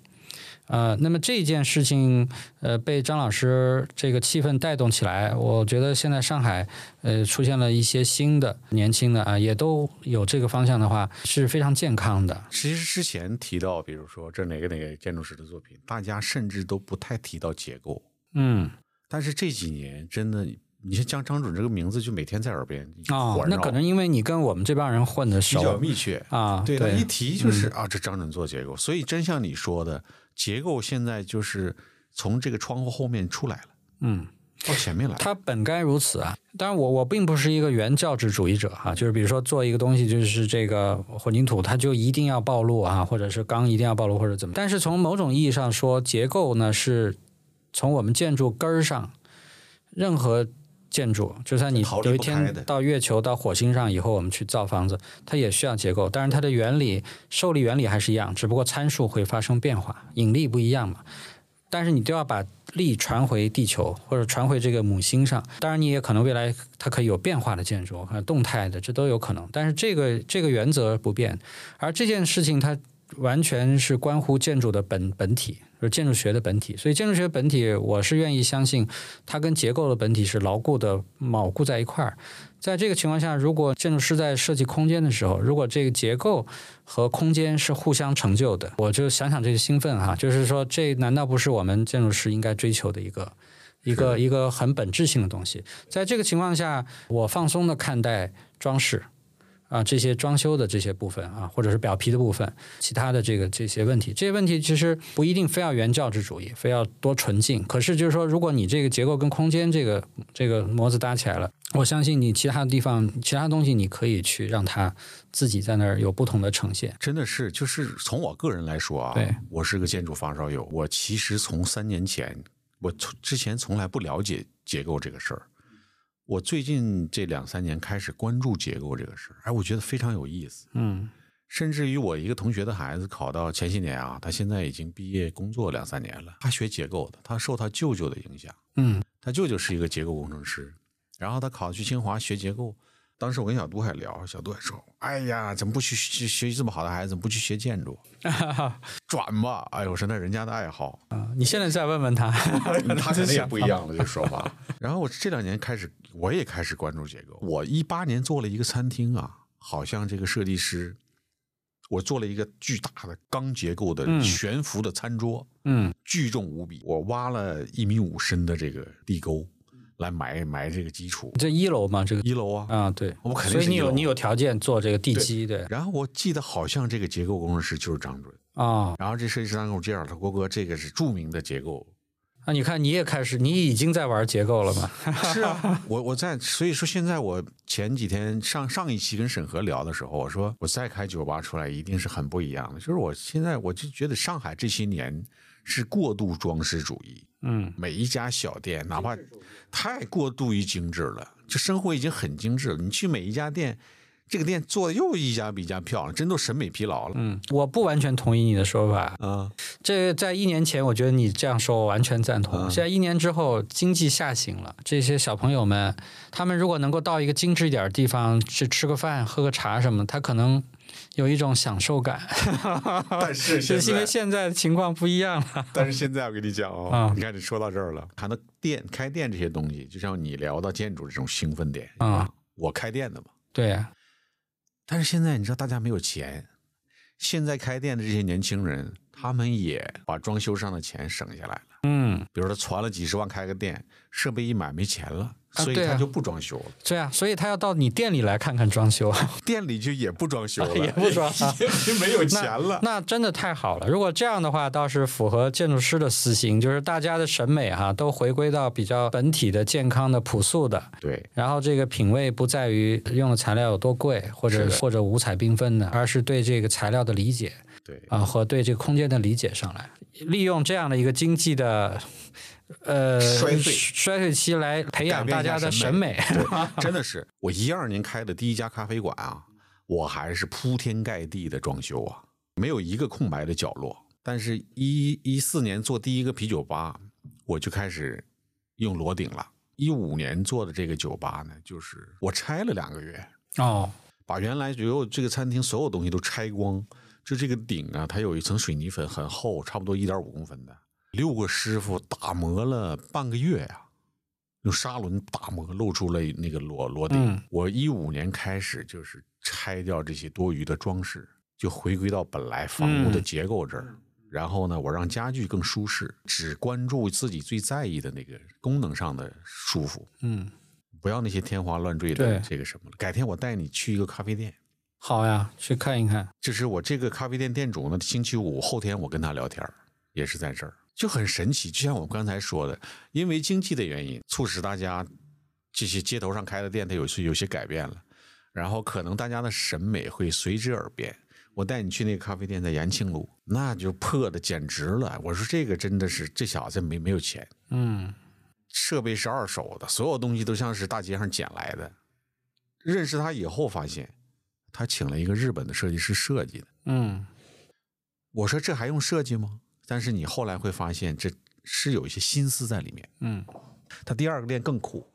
呃，那么这件事情，呃，被张老师这个气氛带动起来，我觉得现在上海，呃，出现了一些新的年轻的啊，也都有这个方向的话，是非常健康的。其实之前提到，比如说这哪个哪个建筑师的作品，大家甚至都不太提到结构。嗯，但是这几年真的，你像江张准这个名字，就每天在耳边哦环，绕那可能因为你跟我们这帮人混的比较密切。啊，对，一提就是、啊，这张准做结构，所以真像你说的，结构现在就是从这个窗户后面出来了，嗯。到前面来。它本该如此啊！当然我，我并不是一个原教旨主义者哈、就是比如说做一个东西，就是这个混凝土，它就一定要暴露啊，或者是钢一定要暴露，或者怎么。但是从某种意义上说，结构呢是从我们建筑根儿上，任何建筑，就算你有一天到月球、到火星上以后，我们去造房子，它也需要结构，但是它的原理、受力原理还是一样，只不过参数会发生变化，引力不一样嘛。但是你都要把力传回地球，或者传回这个母星上。当然，你也可能未来它可以有变化的建筑，动态的，这都有可能。但是这个这个原则不变，而这件事情它完全是关乎建筑的本本体，就是建筑学的本体。所以建筑学本体，我是愿意相信它跟结构的本体是牢固的锚固在一块儿。在这个情况下，如果建筑师在设计空间的时候，如果这个结构和空间是互相成就的，我就想想这个兴奋哈，就是说这难道不是我们建筑师应该追求的一个一个一个很本质性的东西？在这个情况下，我放松的看待装饰。啊，这些装修的这些部分啊，或者是表皮的部分，其他的这个这些问题，这些问题其实不一定非要原教旨主义，非要多纯净。可是就是说，如果你这个结构跟空间这个这个模子搭起来了，我相信你其他的地方、其他东西，你可以去让它自己在那儿有不同的呈现。真的是，就是从我个人来说啊，对我是个建筑发烧友。我其实从三年前，我从之前从来不了解结构这个事儿，我最近这两三年开始关注结构这个事儿，哎，我觉得非常有意思。嗯甚至于我一个同学的孩子考到前些年啊，他现在已经毕业工作两三年了，他学结构的，他受他舅舅的影响，嗯他舅舅是一个结构工程师，然后他考去清华学结构。当时我跟小杜还聊，小杜还说：“哎呀，怎么不去学学习这么好的孩子，怎么不去学建筑？转吧！”哎呦，我说那人家的爱好，啊，你现在再问问他，他肯定也不一样了，这说法。然后我这两年开始，我也开始关注结构。我一八年做了一个餐厅啊，好像这个设计师，我做了一个巨大的钢结构的嗯悬浮的餐桌，嗯巨重无比。我挖了一米五深的这个地沟来埋埋这个基础。这一楼嘛，这个一楼啊，啊，对，我们肯定所以是你有你有条件做这个地基，对然后我记得好像这个结构工程师就是张准，啊。然后这设计师刚给我介绍，他郭哥这个是著名的结构。那你看，你也开始，你已经在玩结构了嘛？是啊，我我在，所以说现在我前几天上上一期跟沈河聊的时候，我说我再开酒吧出来一定是很不一样的。就是我现在我就觉得上海这些年是过度装饰主义，嗯每一家小店哪怕太过度于精致了，就生活已经很精致了。你去每一家店，这个店做的又一家比一家漂亮，真都审美疲劳了。嗯，我不完全同意你的说法。啊，这在一年前，我觉得你这样说，我完全赞同。嗯现在一年之后，经济下行了，这些小朋友们，他们如果能够到一个精致一点的地方去吃个饭、喝个茶什么，他可能有一种享受感。但是就是因为现在的情况不一样了。但是现在我跟你讲哦，啊你看你说到这儿了，谈到店开店这些东西，就像你聊到建筑这种兴奋点啊，我开店的嘛。对呀，但是现在你知道大家没有钱，现在开店的这些年轻人，他们也把装修上的钱省下来了。嗯，比如他攒了几十万开个店，设备一买没钱了，所以他就不装修了，对啊，所以他要到你店里来看看装修。店里就也不装修了，也不装 因为没有钱了。那真的太好了。如果这样的话，倒是符合建筑师的私心，就是大家的审美哈、都回归到比较本体的、健康的、朴素的。对，然后这个品味不在于用的材料有多贵，或者或者五彩缤纷的，而是对这个材料的理解对，啊和对这个空间的理解上来，利用这样的一个经济的呃衰退衰退期来培养大家的审审美。对，真的是我一二年开的第一家咖啡馆啊，我还是铺天盖地的装修啊，没有一个空白的角落。但是一一四年做第一个啤酒吧，我就开始用螺顶了。一五年做的这个酒吧呢，就是我拆了两个月，哦，把原来所有这个餐厅所有东西都拆光。就这个顶啊，它有一层水泥粉，很厚，差不多一点五公分的。六个师傅打磨了半个月呀、用砂轮打磨，露出了那个螺螺顶。嗯我一五年开始就是拆掉这些多余的装饰，就回归到本来房屋的嗯结构这儿。然后呢，我让家具更舒适，只关注自己最在意的那个功能上的舒服，嗯，不要那些天花乱坠的这个什么了。改天我带你去一个咖啡店。好呀，去看一看。就是我这个咖啡店店主呢，星期五后天我跟他聊天也是在这儿，就很神奇。就像我刚才说的，因为经济的原因，促使大家这些街头上开的店，它有些有些改变了，然后可能大家的审美会随之而变。我带你去那个咖啡店，在延庆路，那就破的简直了。我说这个真的是这小子没没有钱，嗯，设备是二手的，所有东西都像是大街上捡来的。认识他以后，发现他请了一个日本的设计师设计的。嗯我说这还用设计吗？但是你后来会发现，这是有一些心思在里面。嗯，他第二个店更酷，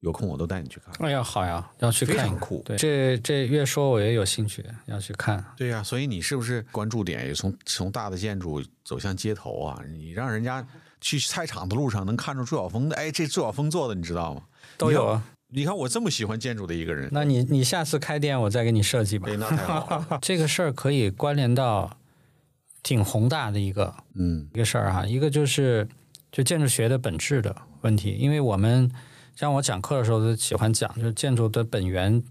有空我都带你去看。哎呀，好呀，要去看一看。常酷对，这这越说我也有兴趣，要去看。对呀、所以你是不是关注点也从从大的建筑走向街头啊？你让人家去菜场的路上能看出朱晓峰的，哎，这朱晓峰做的，你知道吗？都有啊。你看我这么喜欢建筑的一个人，那你你下次开店，我再给你设计吧哎，。那太好了。这个事儿可以关联到挺宏大的一个嗯。一个事儿哈，一个就是就建筑学的本质的问题，因为我们像我讲课的时候都喜欢讲，就是建筑的本源。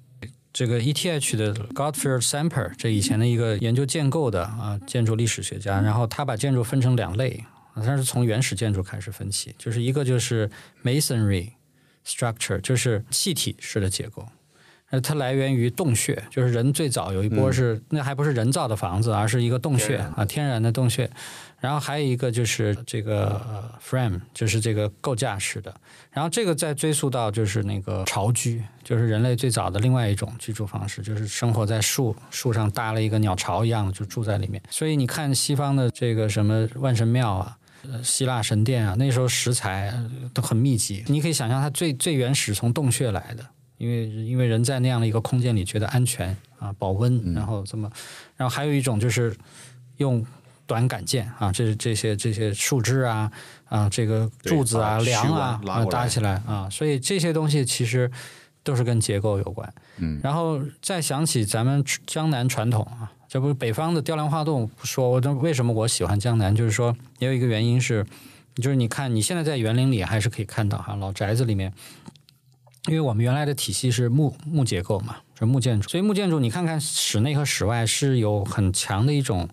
这个 ETH 的 Gottfried Samper，这以前的一个研究建构的啊建筑历史学家，然后他把建筑分成两类，啊他是从原始建筑开始分起，就是一个就是 Masonry structure，就是气体式的结构，呃，它来源于洞穴，就是人最早有一波是、那还不是人造的房子，而是一个洞穴啊，天然的洞穴。然后还有一个就是这个呃 frame，就是这个构架式的。然后这个再追溯到就是那个巢居，就是人类最早的另外一种居住方式，就是生活在树树上搭了一个鸟巢一样的，就住在里面。所以你看西方的这个什么万神庙啊。呃，希腊神殿啊，那时候食材呃都很密集，你可以想象它最最原始从洞穴来的，因为因为人在那样的一个空间里觉得安全啊，保温，然后这么，然后还有一种就是用短杆件啊，这这些这些树枝啊啊，这个柱子啊、梁啊搭起来啊，所以这些东西其实都是跟结构有关。嗯，然后再想起咱们江南传统啊，这不是北方的雕梁画栋不说，我这为什么我喜欢江南？就是说也有一个原因是，就是你看你现在在园林里还是可以看到哈，老宅子里面。因为我们原来的体系是木木结构嘛，是木建筑，所以木建筑你看看室内和室外是有很强的一种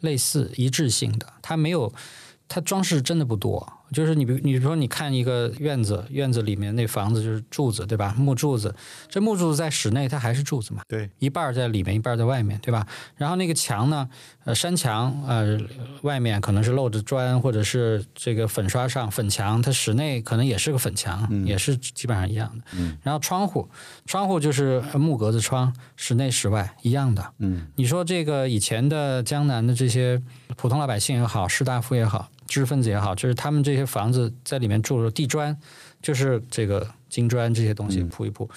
类似一致性的，它没有，它装饰真的不多。就是你比你比如说你看一个院子，院子里面那房子就是柱子对吧？木柱子，这木柱子在室内它还是柱子嘛，对，一半在里面，一半在外面，对吧？然后那个墙呢，呃，山墙，呃，外面可能是露着砖，或者是这个粉刷上粉墙，它室内可能也是个粉墙，也是基本上一样的。嗯然后窗户，窗户就是木格子窗，室内室外一样的。嗯你说这个以前的江南的这些普通老百姓也好，士大夫也好，知识分子也好，就是他们这些房子在里面住的地砖，就是这个金砖这些东西铺一铺，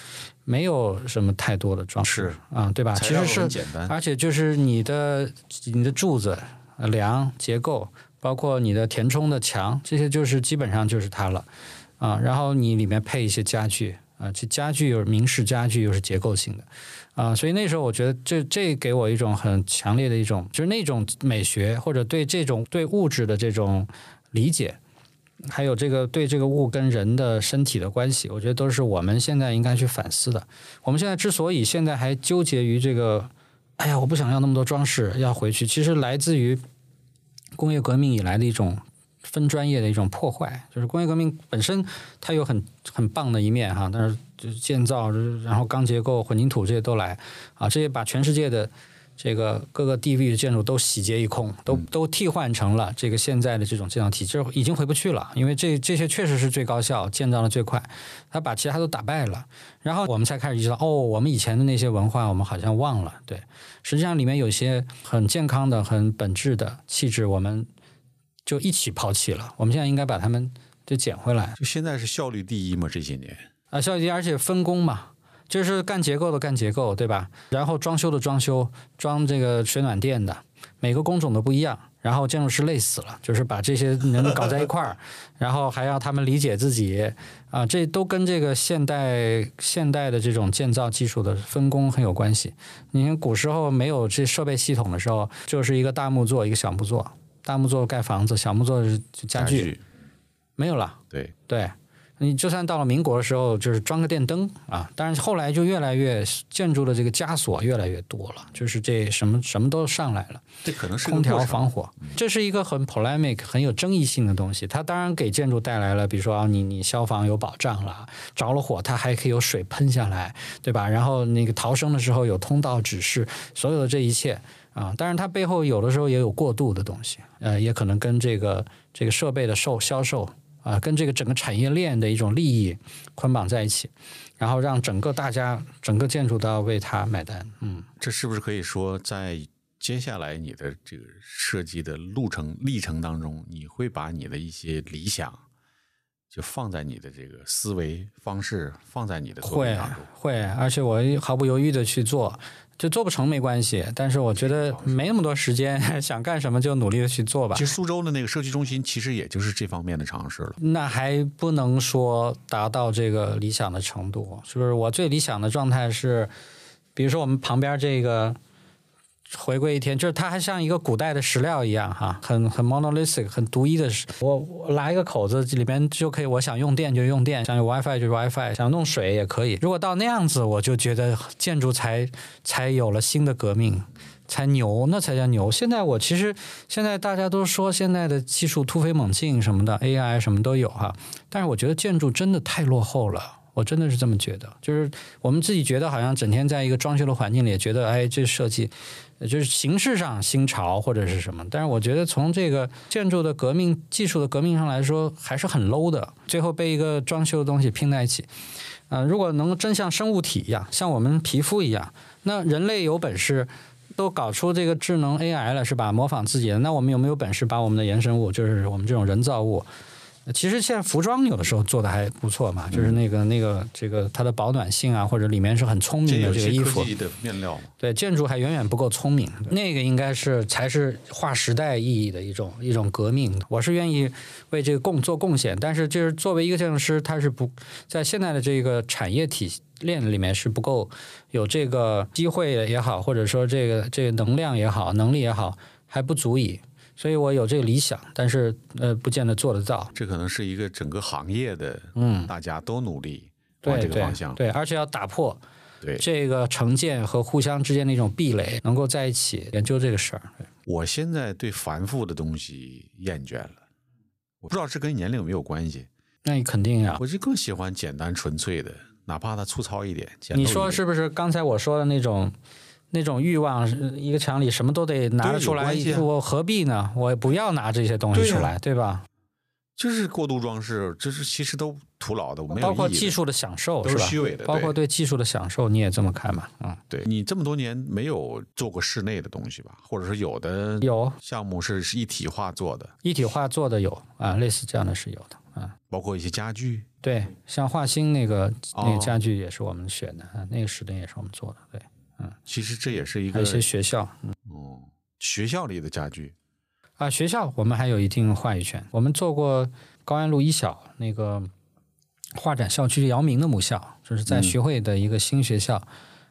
没有什么太多的装饰啊，对吧？其实是很简单，而且就是你的你的柱子、呃梁结构，包括你的填充的墙，这些就是基本上就是它了啊。然后你里面配一些家具啊，这家具又是明式家具，又是结构性的啊，所以那时候我觉得这这给我一种很强烈的一种，就是那种美学或者对这种对物质的这种理解。还有这个对这个物跟人的身体的关系，我觉得都是我们现在应该去反思的。我们现在之所以现在还纠结于这个，哎呀，我不想要那么多装饰，要回去，其实来自于工业革命以来的一种分专业的一种破坏。就是工业革命本身它有很很棒的一面哈，但是就是建造，然后钢结构、混凝土这些都来啊，这些把全世界的这个各个地域的建筑都洗劫一空，都都替换成了这个现在的这种建造体制，已经回不去了。因为这这些确实是最高效、建造的最快，它把其他都打败了。然后我们才开始意识到，哦，我们以前的那些文化，我们好像忘了。对，实际上里面有些很健康的、很本质的气质，我们就一起抛弃了。我们现在应该把它们就捡回来就现在是效率第一嘛？这些年，啊，效率低，而且分工嘛。就是干结构的干结构，对吧？然后装修的装修，装这个水暖电的，每个工种都不一样。然后建筑师累死了，就是把这些人搞在一块儿，然后还要他们理解自己啊，这都跟这个现代现代的这种建造技术的分工很有关系。你看古时候没有这设备系统的时候，就是一个大木座，一个小木座，大木座盖房子，小木座是家具，没有了。对，对，你就算到了民国的时候，就是装个电灯啊，但是后来就越来越建筑的这个枷锁越来越多了，就是这什么什么都上来了，这可能是空调、防火，这是一个很 polemic、很有争议性的东西。它当然给建筑带来了，比如说啊，你你消防有保障了，着了火它还可以有水喷下来，对吧？然后那个逃生的时候有通道指示，所有的这一切。啊，当然，它背后有的时候也有过度的东西，呃，也可能跟这个这个设备的售销售啊，跟这个整个产业链的一种利益捆绑在一起，然后让整个大家整个建筑都要为它买单。嗯，这是不是可以说，在接下来你的这个设计的路程历程当中，你会把你的一些理想就放在你的这个思维方式，放在你的会？会，而且我毫不犹豫的去做。就做不成没关系，但是我觉得没那么多时间，想干什么就努力的去做吧其。实苏州的那个社区中心，其实也就是这方面的尝试了。那还不能说达到这个理想的程度，是不是我最理想的状态是，比如说我们旁边这个回归一天，就是它还像一个古代的石料一样哈，很很 monolithic，很独一的。我我拉一个口子，里面就可以，我想用电就用电，想有 WiFi 就 WiFi，想弄水也可以。如果到那样子，我就觉得建筑才才有了新的革命。才牛，那才叫牛。现在我其实现在大家都说现在的技术突飞猛进什么的，AI 什么都有哈，但是我觉得建筑真的太落后了。我真的是这么觉得，就是我们自己觉得好像整天在一个装修的环境里，觉得哎，这设计就是形式上新潮或者是什么，但是我觉得从这个建筑的革命、技术的革命上来说，还是很 low 的。最后被一个装修的东西拼在一起，啊、如果能真像生物体一样，像我们皮肤一样，那人类有本事。都搞出这个智能 AI 了，是吧？模仿自己的，那我们有没有本事把我们的衍生物，就是我们这种人造物，其实现在服装有的时候做的还不错嘛，就是那个那个这个它的保暖性啊，或者里面是很聪明的这个衣服，的面料，对建筑还远远不够聪明，那个应该是才是划时代意义的一种一种革命。我是愿意为这个贡做贡献，但是就是作为一个建筑师，他是不在现在的这个产业体链里面是不够有这个机会也好，或者说这个这个能量也好，能力也好，还不足以。所以我有这个理想，但是呃，不见得做得到。这可能是一个整个行业的，嗯，大家都努力往这个方向。对，而且要打破对这个成见和互相之间的一种壁垒，能够在一起研究这个事儿。我现在对繁复的东西厌倦了，我不知道这跟年龄有没有关系，那你肯定啊。我就更喜欢简单纯粹的，哪怕它粗糙一点。你说是不是刚才我说的那种那种欲望？一个厂里什么都得拿得出来我何必呢？我不要拿这些东西出来，对吧？就是过度装饰，这是其实都徒劳的，没有包括技术的享受都是吧？虚伪的。包括对对技术的享受，你也这么看嘛？嗯，对你这么多年没有做过室内的东西吧？或者说有的有项目是是一体化做的，一体化做的有啊，类似这样的是有的啊。包括一些家具。对，像华星那个那个哦家具也是我们选的啊，那个室内也是我们做的。对，其实这也是一个一些学校，嗯嗯学校里的家具。啊，学校我们还有一定话语权。我们做过高安路一小那个画展校区姚明的母校，就是在嗯徐汇的一个新学校，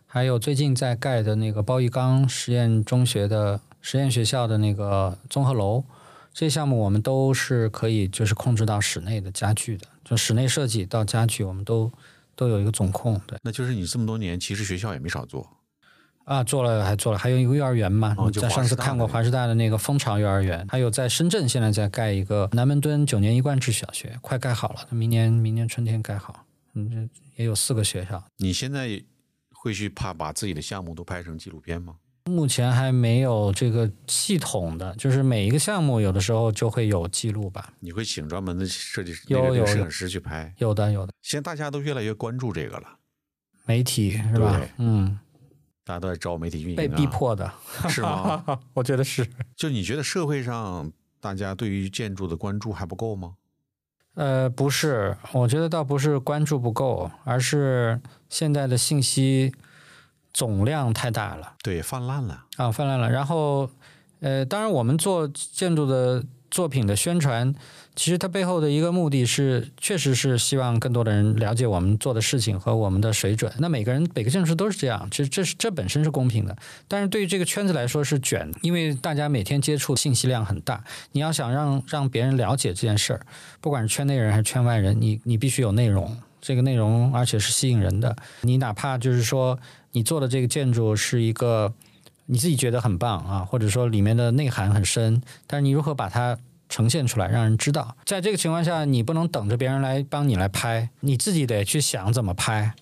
还有最近在盖的那个包玉刚实验中学的实验学校的那个综合楼，这些项目我们都是可以就是控制到室内的家具的，就室内设计到家具，我们都都有一个总控。对那就是你这么多年，其实学校也没少做。啊，做了还做了，还有一个幼儿园嘛，哦就在上次看过华师大的那个蜂巢幼儿园，还有在深圳现在在盖一个南门墩九年一贯制小学，快盖好了，明年明年春天盖好，嗯，这也有四个学校，你现在会去怕把自己的项目都拍成纪录片吗？目前还没有这个系统的，就是每一个项目有的时候就会有记录吧，你会请专门的设计师、有有摄影师去拍？有的有的，现在大家都越来越关注这个了，媒体是吧？嗯，大家都在招媒体运营、啊，被逼迫的，是吗？我觉得是。就你觉得社会上大家对于建筑的关注还不够吗？呃，不是，我觉得倒不是关注不够，而是现在的信息总量太大了对，泛滥了。啊，泛滥了。然后，呃，当然我们做建筑的作品的宣传，其实它背后的一个目的是，确实是希望更多的人了解我们做的事情和我们的水准。那每个人每个建筑师都是这样，其实这是这本身是公平的。但是对于这个圈子来说是卷，因为大家每天接触信息量很大，你要想让让别人了解这件事儿，不管是圈内人还是圈外人，你你必须有内容，这个内容而且是吸引人的。你哪怕就是说你做的这个建筑是一个你自己觉得很棒啊，或者说里面的内涵很深，但是你如何把它呈现出来，让人知道？在这个情况下，你不能等着别人来帮你来拍，你自己得去想怎么拍。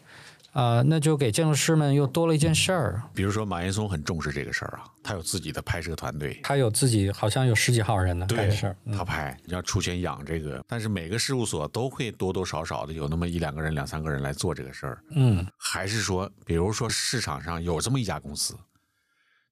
啊、那就给建筑师们又多了一件事儿，比如说马岩松很重视这个事儿啊，他有自己的拍摄团队，他有自己好像有十几号人呢干对他拍，你要出钱养这个，但是每个事务所都会多多少少的有那么一两个人、两三个人来做这个事儿。嗯还是说，比如说市场上有这么一家公司，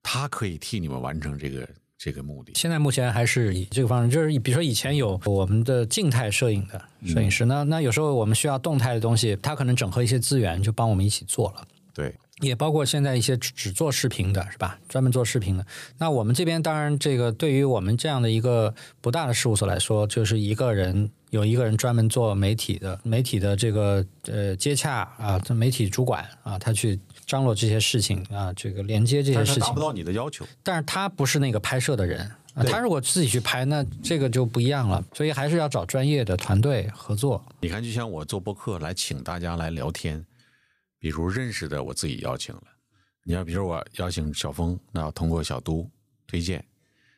他可以替你们完成这个这个目的。现在目前还是以这个方式，就是比如说以前有我们的静态摄影的摄影师，那那有时候我们需要动态的东西，他可能整合一些资源，就帮我们一起做了。对，也包括现在一些只只做视频的，是吧？专门做视频的。那我们这边当然，这个对于我们这样的一个不大的事务所来说，就是一个人有一个人专门做媒体的，媒体的这个呃接洽啊，这媒体主管啊，他去张罗这些事情啊，这个连接这些事情达不。到你的要求。但是他不是那个拍摄的人啊，他如果自己去拍，那这个就不一样了。所以还是要找专业的团队合作。你看，就像我做播客来请大家来聊天，比如认识的我自己邀请了，你要比如我邀请小峰，那要通过小都推荐，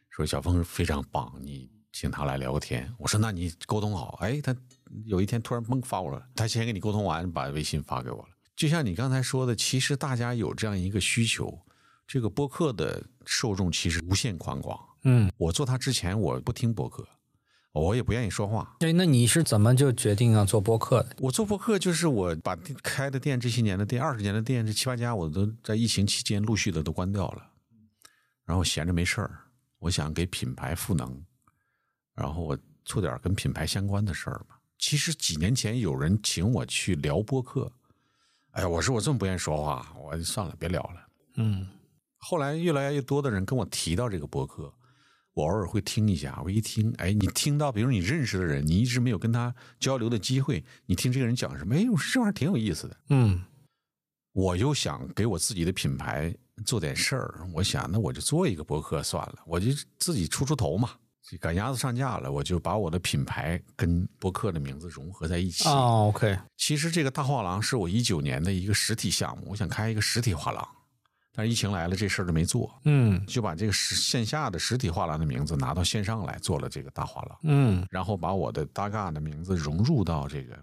说小峰非常棒，你请他来聊个天。我说那你沟通好，哎，他有一天突然嘣发我了，他先跟你沟通完，把微信发给我了。就像你刚才说的，其实大家有这样一个需求，这个播客的受众其实无限宽广。嗯，我做它之前，我不听播客，我也不愿意说话。对，那你是怎么就决定要做播客的？我做播客就是我把开的店，这些年的店，二十年的店，这七八家我都在疫情期间陆续的都关掉了。然后闲着没事儿，我想给品牌赋能，然后我做点跟品牌相关的事儿嘛。其实几年前有人请我去聊播客，哎呀，我说我这么不愿意说话，我算了，别聊了。嗯后来越来越多的人跟我提到这个博客，我偶尔会听一下。我一听，哎，你听到，比如你认识的人，你一直没有跟他交流的机会，你听这个人讲什么，哎，我说这玩意儿挺有意思的。嗯我又想给我自己的品牌做点事儿，我想那我就做一个博客算了，我就自己出出头嘛。赶鸭子上架了，我就把我的品牌跟播客的名字融合在一起。哦，OK，其实这个大画廊是我一九年的一个实体项目，我想开一个实体画廊，但是疫情来了，这事儿就没做。嗯就把这个实线下的实体画廊的名字拿到线上来做了这个大画廊，嗯然后把我的大嘎的名字融入到这个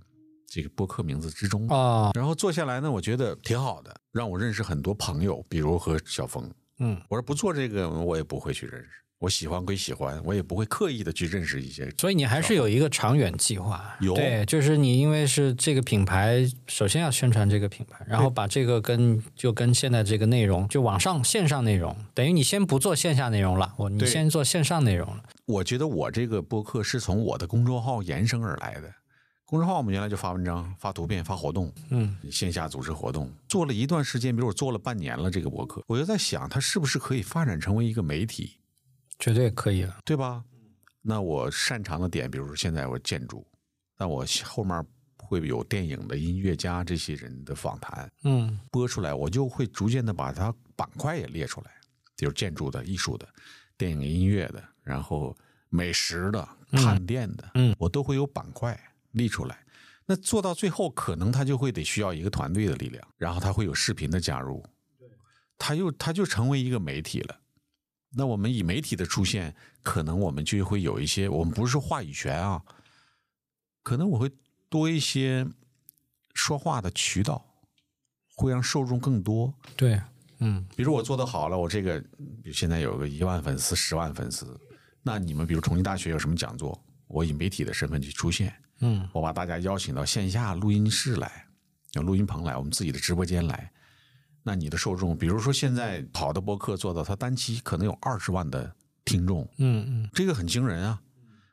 这个播客名字之中。啊然后做下来呢，我觉得挺好的，让我认识很多朋友，比如和小峰。嗯，我说不做这个，我也不会去认识。我喜欢归喜欢，我也不会刻意的去认识一些。所以你还是有一个长远计划。有对，就是你因为是这个品牌，首先要宣传这个品牌，然后把这个跟就跟现在这个内容，就网上线上内容，等于你先不做线下内容了，我你先做线上内容了。我觉得我这个播客是从我的公众号延伸而来的。公众号我们原来就发文章、发图片、发活动，嗯线下组织活动，做了一段时间，比如我做了半年了这个博客，我就在想，它是不是可以发展成为一个媒体，绝对可以了。对吧？那我擅长的点，比如说现在我建筑，那我后面会有电影的音乐家这些人的访谈嗯播出来，我就会逐渐的把它板块也列出来，比如建筑的、艺术的、电影音乐的，然后美食的、探店的，嗯我都会有板块立出来。那做到最后，可能他就会得需要一个团队的力量，然后他会有视频的加入，他又他就成为一个媒体了。那我们以媒体的出现，可能我们就会有一些，我们不是说话语权啊，可能我会多一些说话的渠道，会让受众更多。对，嗯比如我做的好了，我这个比如现在有个一万粉丝、十万粉丝，那你们比如重庆大学有什么讲座，我以媒体的身份去出现，嗯我把大家邀请到线下录音室来，有录音棚来，我们自己的直播间来。那你的受众，比如说现在好的播客做到，它单期可能有二十万的听众，嗯嗯，这个很惊人啊。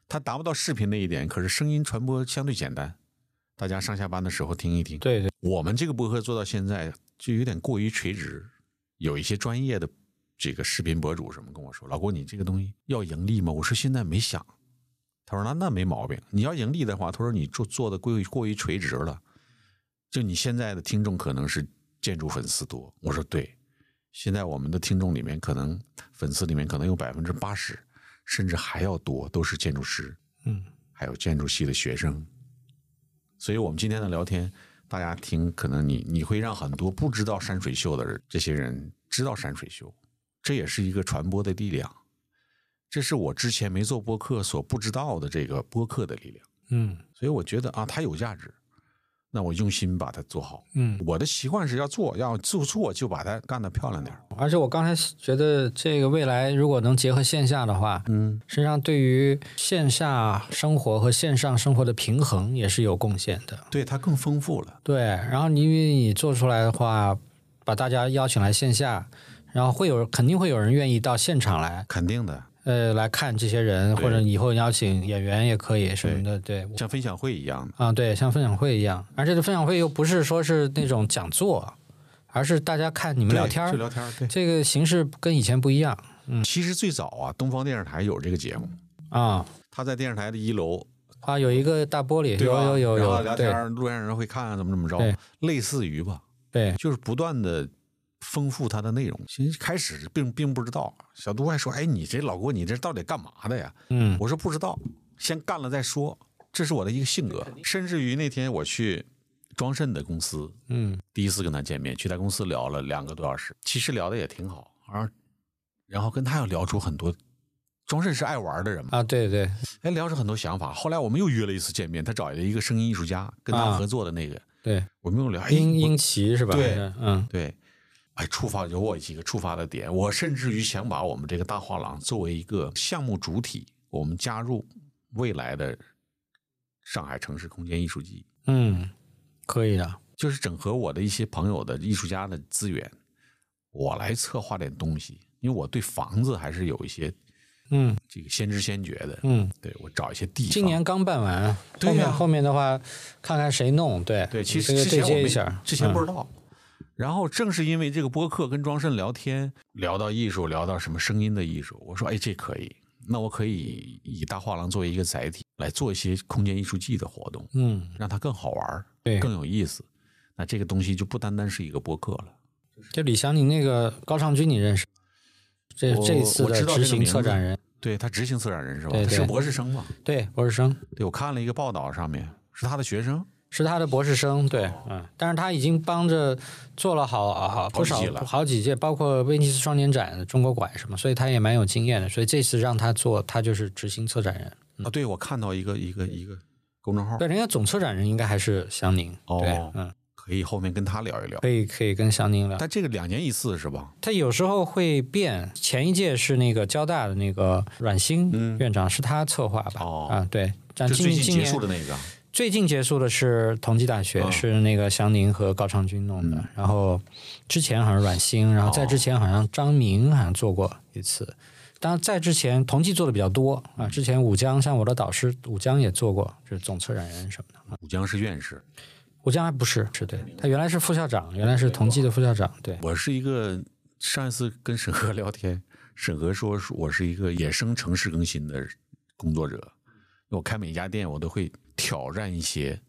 它达不到视频那一点，可是声音传播相对简单，大家上下班的时候听一听。对对，我们这个播客做到现在就有点过于垂直，有一些专业的这个视频博主什么跟我说：“老郭，你这个东西要盈利吗？”我说：“现在没想。”他说：“那那没毛病，你要盈利的话，他说你做做的过于过于垂直了，就你现在的听众可能是建筑粉丝多。”我说：“对，现在我们的听众里面可能粉丝里面可能有百分之八十，甚至还要多，都是建筑师。”嗯还有建筑系的学生。所以，我们今天的聊天，大家听，可能你你会让很多不知道山水秀的人这些人知道山水秀，这也是一个传播的力量。这是我之前没做播客所不知道的这个播客的力量。嗯所以我觉得啊，它有价值。那我用心把它做好。嗯，我的习惯是要做，要做错就把它干得漂亮点儿。而且我刚才觉得这个未来如果能结合线下的话，嗯，实际上对于线下生活和线上生活的平衡也是有贡献的。对，它更丰富了。对，然后你因为你做出来的话，把大家邀请来线下，然后会有肯定会有人愿意到现场来，肯定的，呃，来看这些人，或者以后邀请演员也可以什么的，对。像分享会一样的。啊，对，像分享会一样，而且这分享会又不是说是那种讲座，而是大家看你们聊天聊天儿。对，这个形式跟以前不一样嗯其实最早啊，东方电视台有这个节目，啊他在电视台的一楼，啊，有一个大玻璃，有？有有有，聊天路上人会看啊，怎么怎么着对，类似于吧，对，就是不断的丰富它的内容。其实开始并并不知道，小杜还说：“哎，你这老郭，你这到底干嘛的呀？”嗯我说不知道，先干了再说，这是我的一个性格。甚至于那天我去庄慎的公司，嗯第一次跟他见面，去他公司聊了两个多小时，其实聊的也挺好，然后然后跟他又聊出很多。庄慎是爱玩的人嘛，啊，对对，哎，聊出很多想法。后来我们又约了一次见面，他找了一个声音艺术家跟他啊合作的那个，对，我们又聊。英英奇是吧？对嗯对，哎，触发有我几个触发的点，我甚至于想把我们这个大画廊作为一个项目主体，我们加入未来的上海城市空间艺术季，嗯，可以的，就是整合我的一些朋友的艺术家的资源，我来策划点东西，因为我对房子还是有一些嗯这个先知先觉的，嗯，对我找一些地方。今年刚办完，后面后面的话看看谁弄，对对，其实这个对之前我没接一下，之前不知嗯。道。然后正是因为这个播客跟庄慎聊天，聊到艺术，聊到什么声音的艺术，我说哎，这可以，那我可以以大画廊作为一个载体来做一些空间艺术季的活动，嗯，让它更好玩儿，对，更有意思。那这个东西就不单单是一个播客了。就李翔，你那个高尚军你认识？这这次我知道的执行策展人，对他执行策展人是吧？对对是博士生嘛？对，博士生对我看了一个报道，上面是他的学生。是他的博士生，对，嗯，但是他已经帮着做了好好不少好几届了好几届，包括威尼斯双年展、中国馆什么，所以他也蛮有经验的。所以这次让他做，他就是执行策展人。啊，对，我看到一个一个一个公众号，对，人家总策展人应该还是祥宁，哦对，嗯，可以后面跟他聊一聊。可以可以跟祥宁聊。但这个两年一次是吧？他有时候会变，前一届是那个交大的那个阮星嗯院长，是他策划吧？哦啊，对，但就今今最近结束的那个。最近结束的是同济大学，嗯是那个祥宁和高昌军弄的。嗯然后之前好像阮星，然后在之前好像张明好像做过一次。当然在之前同济做的比较多啊，之前武江像我的导师武江也做过，就是总策展人什么的。武江是院士，武江还不是，是对，他原来是副校长，原来是同济的副校长，对。我是一个上一次跟沈河聊天，沈河说是我是一个野生城市更新的工作者，我开每一家店我都会挑战一些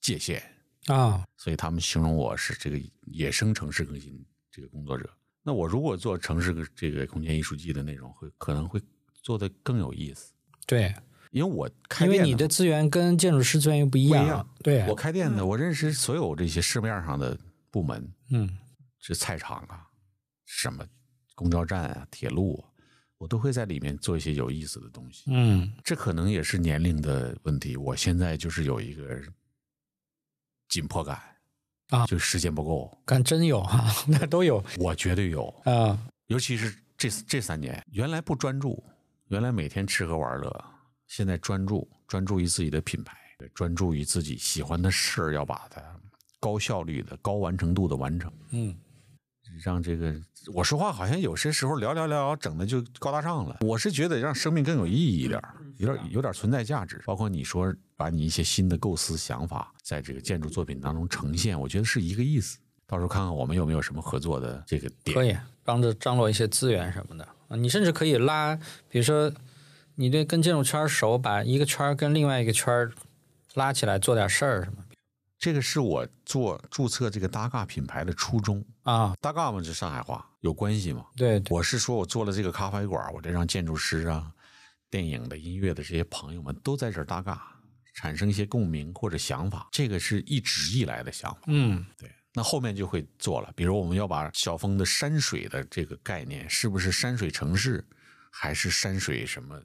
界限，啊，所以他们形容我是这个野生城市更新这个工作者。那我如果做城市这个空间艺术季的内容，会可能会做的更有意思，对，因为我开因为你的资源跟建筑师资源又不一样，一样。对，我开店的，我认识所有这些市面上的部门，嗯。是菜场啊，什么公交站啊、铁路啊，我都会在里面做一些有意思的东西。嗯。这可能也是年龄的问题，我现在就是有一个紧迫感啊就时间不够，看真有哈、那都有。我绝对有，啊，尤其是这这三年，原来不专注，原来每天吃喝玩乐，现在专注，专注于自己的品牌，专注于自己喜欢的事儿，要把它高效率的、高完成度的完成。嗯让这个我说话好像有些时候聊聊聊聊，整的就高大上了。我是觉得让生命更有意义一点儿，有点有点存在价值。包括你说把你一些新的构思想法在这个建筑作品当中呈现，我觉得是一个意思。到时候看看我们有没有什么合作的这个点。可以帮着张罗一些资源什么的啊，你甚至可以拉，比如说你对跟建筑圈熟，把一个圈跟另外一个圈拉起来做点事儿什么这个是我做注册这个搭嘎品牌的初衷。啊，搭嘎嘛，是上海话，有关系吗？对对我是说我做了这个咖啡馆，我这让建筑师啊、电影的、音乐的这些朋友们都在这儿搭嘎，产生一些共鸣或者想法，这个是一直以来的想法。嗯对，那后面就会做了，比如我们要把小峰的山水的这个概念，是不是山水城市，还是山水什么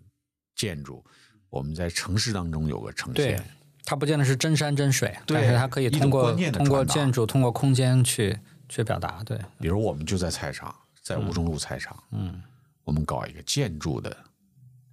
建筑？我们在城市当中有个呈对现，它不见得是真山真水，但是它可以通过通过建筑、通过空间去去表达。对，比如我们就在菜场，在吴中路菜场，嗯我们搞一个建筑的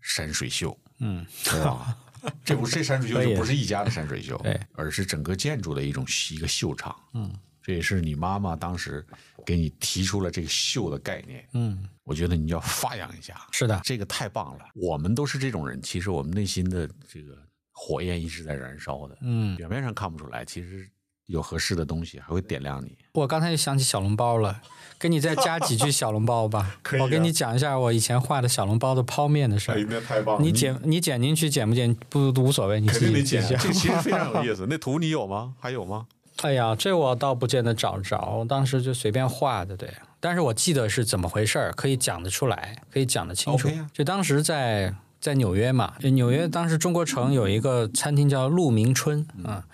山水秀，嗯，对吧？这不这山水秀 就不是一家的山水秀，对，而是整个建筑的一种一个秀场。嗯，这也是你妈妈当时给你提出了这个秀的概念。嗯，我觉得你要发扬一下，是的，这个太棒了。我们都是这种人，其实我们内心的这个火焰一直在燃烧的，嗯，表面上看不出来，其实有合适的东西还会点亮你。我刚才又想起小笼包了，给你再加几句小笼包吧。可以啊我给你讲一下我以前画的小笼包的泡面的事儿。那太棒你剪你剪进去剪不剪不无所谓，你自己剪 这其实非常有意思。那图你有吗？还有吗？哎呀，这我倒不见得找着，我当时就随便画的，对。但是我记得是怎么回事儿，可以讲得出来，可以讲得清楚。就当时在在纽约嘛，纽约当时中国城有一个餐厅叫鹿鸣春啊，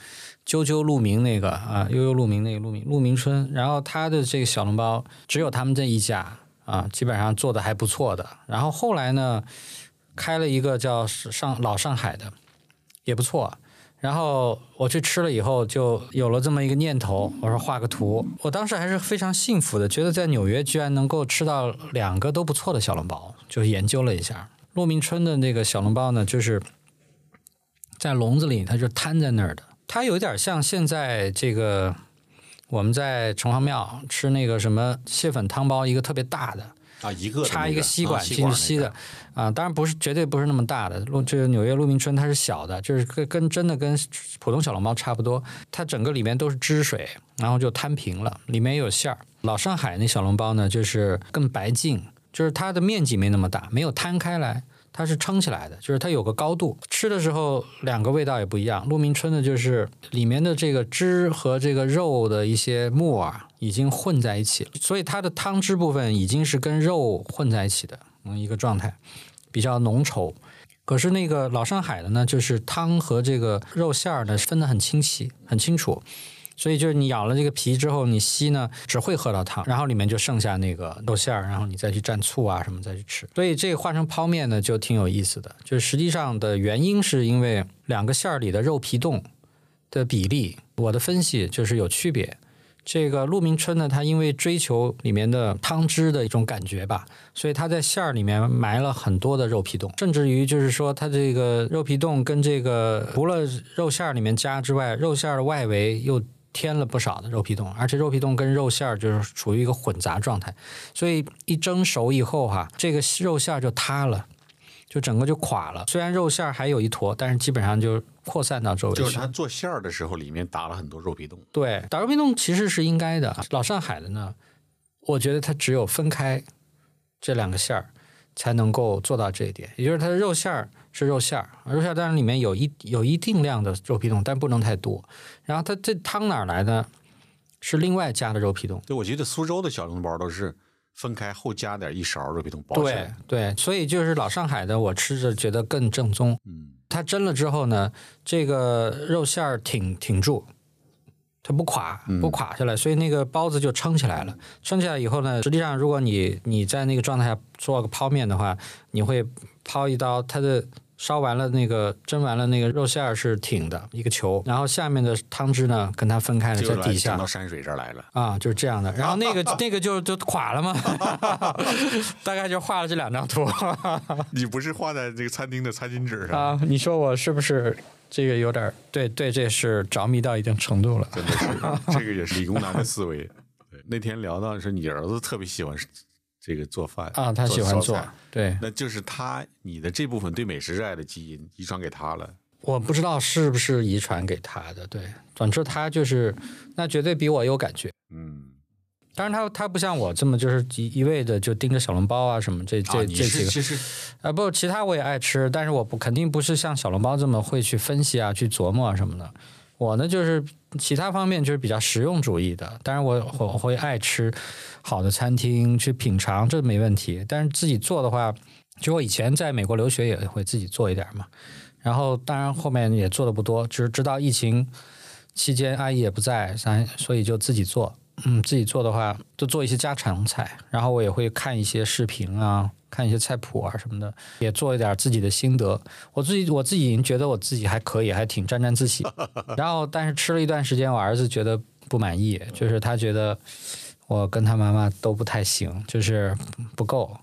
啾啾鹿鸣那个啊，悠悠鹿鸣那个鹿鸣鹿鸣春，然后他的这个小笼包只有他们这一家啊，基本上做的还不错的。然后后来呢，开了一个叫上老上海的，也不错。然后我去吃了以后，就有了这么一个念头，我说画个图。我当时还是非常幸福的，觉得在纽约居然能够吃到两个都不错的小笼包，就研究了一下。骆明春的那个小笼包呢，就是在笼子里，它就摊在那儿的，它有点像现在这个我们在城隍庙吃那个什么蟹粉汤包，一个特别大的，啊，一个插那个一个吸管啊进去吸的那个啊，当然不是绝对不是那么大的。鹿这个纽约鹿鸣春它是小的，就是跟跟真的跟普通小笼包差不多，它整个里面都是汁水，然后就摊平了，里面也有馅儿。老上海那小笼包呢，就是更白净，就是它的面积没那么大，没有摊开来。它是撑起来的，就是它有个高度。吃的时候两个味道也不一样。鹿鸣春的就是里面的这个汁和这个肉的一些沫啊，已经混在一起了，所以它的汤汁部分已经是跟肉混在一起的，一个状态，比较浓稠。可是那个老上海的呢，就是汤和这个肉馅儿呢分得很清晰、很清楚。所以就是你咬了这个皮之后，你吸呢只会喝到汤，然后里面就剩下那个肉馅儿，然后你再去蘸醋啊什么再去吃。所以这个换成泡面呢就挺有意思的，就是实际上的原因是因为两个馅儿里的肉皮冻的比例，我的分析就是有区别。这个鹿鸣春呢，它因为追求里面的汤汁的一种感觉吧，所以它在馅儿里面埋了很多的肉皮冻，甚至于就是说，它这个肉皮冻跟这个除了肉馅儿里面加之外，肉馅儿的外围又添了不少的肉皮冻，而且肉皮冻跟肉馅儿就是处于一个混杂状态，所以一蒸熟以后哈、这个肉馅儿就塌了，就整个就垮了。虽然肉馅儿还有一坨，但是基本上就扩散到周围去。就是它做馅儿的时候，里面打了很多肉皮冻。对，打肉皮冻其实是应该的。老上海的呢，我觉得它只有分开这两个馅儿，才能够做到这一点。也就是它的肉馅儿是肉馅儿，肉馅儿当然里面有一有一定量的肉皮冻，但不能太多。然后它这汤哪儿来的？是另外加的肉皮冻。对，我记得苏州的小笼包都是分开后加点一勺肉皮冻包起对来。对，所以就是老上海的，我吃着觉得更正宗。嗯，它蒸了之后呢，这个肉馅儿挺挺住，它不垮不垮下来，所以那个包子就撑起来了。撑起来以后呢，实际上如果你你在那个状态下做个泡面的话，你会抛一刀，它的烧完了那个蒸完了那个肉馅儿是挺的一个球，然后下面的汤汁呢跟它分开了在底下整到。山水这儿来了。啊，就是这样的。然后那个 那个就就垮了嘛，大概就画了这两张图 你不是画在这个餐厅的餐巾纸上？啊。你说我是不是这个有点对对，这是着迷到一定程度了。真的是，这个也是理工男的思维。对，那天聊到是你儿子特别喜欢这个做饭啊，他喜欢做，对，那就是他你的这部分对美食热爱的基因遗传给他了。我不知道是不是遗传给他的，对，总之他就是那绝对比我有感觉。嗯，当然他他不像我这么就是一一味的就盯着小笼包啊什么这这、啊，这几个其实啊不，其他我也爱吃，但是我不肯定不是像小笼包这么会去分析啊、去琢磨啊什么的。我呢就是其他方面就是比较实用主义的，当然我我会爱吃好的餐厅去品尝，这没问题。但是自己做的话，就我以前在美国留学也会自己做一点嘛。然后当然后面也做的不多，就是直到疫情期间阿姨也不在，咱所以就自己做。嗯自己做的话，就做一些家常菜，然后我也会看一些视频啊，看一些菜谱啊什么的，也做一点自己的心得。我自己我自己已经觉得我自己还可以，还挺沾沾自喜。然后，但是吃了一段时间，我儿子觉得不满意，就是他觉得我跟他妈妈都不太行，就是不够。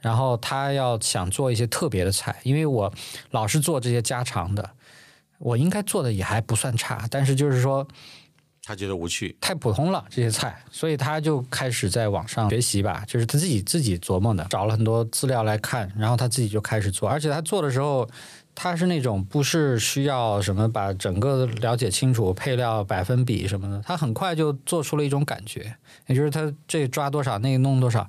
然后他要想做一些特别的菜，因为我老是做这些家常的，我应该做的也还不算差，但是就是说他觉得无趣，太普通了这些菜，所以他就开始在网上学习吧，就是他自己自己琢磨的，找了很多资料来看，然后他自己就开始做，而且他做的时候。他是那种不是需要什么把整个了解清楚配料百分比什么的，他很快就做出了一种感觉，也就是他这抓多少那个弄多少，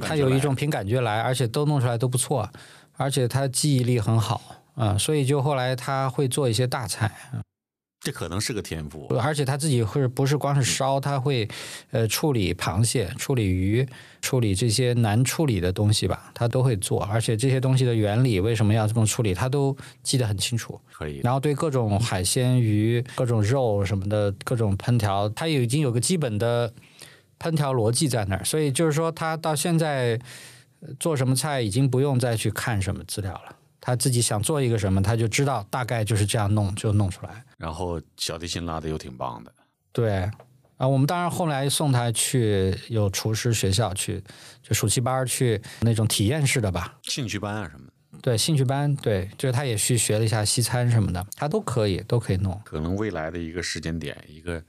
他有一种凭感觉来，而且都弄出来都不错，而且他记忆力很好啊，所以就后来他会做一些大菜。这可能是个天赋，而且他自己会不是光是烧，他会呃处理螃蟹、处理鱼、处理这些难处理的东西吧，他都会做。而且这些东西的原理为什么要这么处理，他都记得很清楚。可以。然后对各种海鲜、鱼、各种肉什么的各种烹调，他已经有个基本的烹调逻辑在那儿。所以就是说，他到现在做什么菜已经不用再去看什么资料了。他自己想做一个什么，他就知道大概就是这样弄，就弄出来。然后小提琴拉的又挺棒的。对，啊，我们当然后来送他去有厨师学校去，就暑期班去那种体验式的吧，兴趣班啊什么的。对，兴趣班，对，就是他也去学了一下西餐什么的，他都可以，都可以弄。可能未来的一个时间点，一个。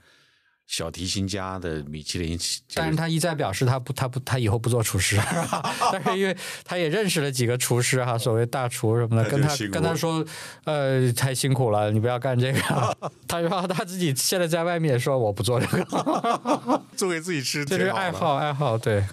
小提琴家的米其林，但是他一再表示他不，他不，他以后不做厨师，但是因为他也认识了几个厨师哈，所谓大厨什么的，跟他跟他说，呃，太辛苦了，你不要干这个。他说他自己现在在外面说我不做这个，做给自己吃，这是爱好爱好，对。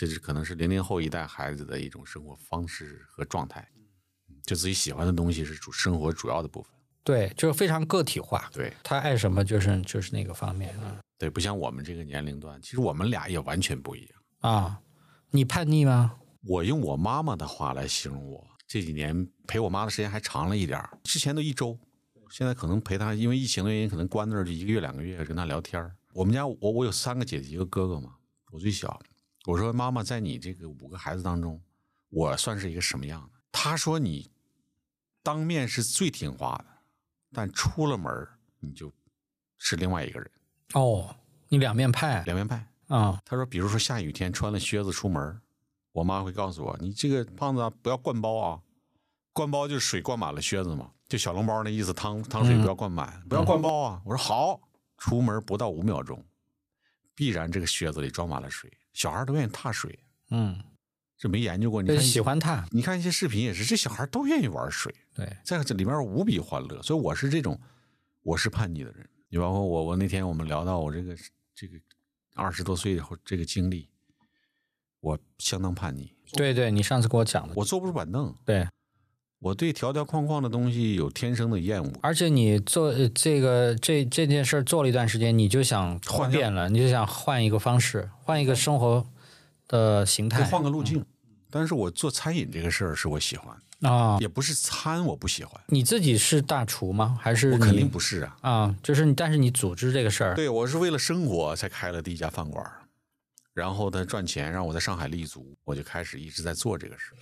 这是可能是零零后一代孩子的一种生活方式和状态，就自己喜欢的东西是主生活主要的部分。对，就是非常个体化。对他爱什么就是就是那个方面啊。对，不像我们这个年龄段，其实我们俩也完全不一样啊。你叛逆吗？我用我妈妈的话来形容我，这几年陪我妈的时间还长了一点儿之前都一周，现在可能陪她，因为疫情的原因，可能关那儿就一个月两个月跟她聊天儿我们家我我有三个姐姐一个哥哥嘛，我最小。我说妈妈，在你这个五个孩子当中，我算是一个什么样的？他说你当面是最听话的，但出了门你就是另外一个人。哦，你两面派，两面派啊。他说，比如说下雨天穿了靴子出门，我妈会告诉我，你这个胖子不要灌包啊，灌包就是水灌满了靴子嘛，就小笼包那意思，汤汤水不要灌满，不要灌包啊。我说好，出门不到五秒钟，必然这个靴子里装满了水。小孩都愿意踏水，嗯，这没研究过。你看喜欢踏，你看一些视频也是，这小孩都愿意玩水。对，在这里面无比欢乐。所以我是这种，我是叛逆的人。你包括我，我那天我们聊到我这个这个二十多岁以后这个经历，我相当叛逆。对对，你上次跟我讲的，我坐不住板凳。对，我对条条框框的东西有天生的厌恶。而且你做这个这这件事做了一段时间，你就想换变了，你就想换一个方式，换一个生活的形态，换个路径。但是我做餐饮这个事儿是我喜欢。啊，也不是餐，我不喜欢。你自己是大厨吗？还是我肯定不是啊。啊，就是你，但是你组织这个事儿。对，我是为了生活才开了第一家饭馆，然后他赚钱，让我在上海立足，我就开始一直在做这个事。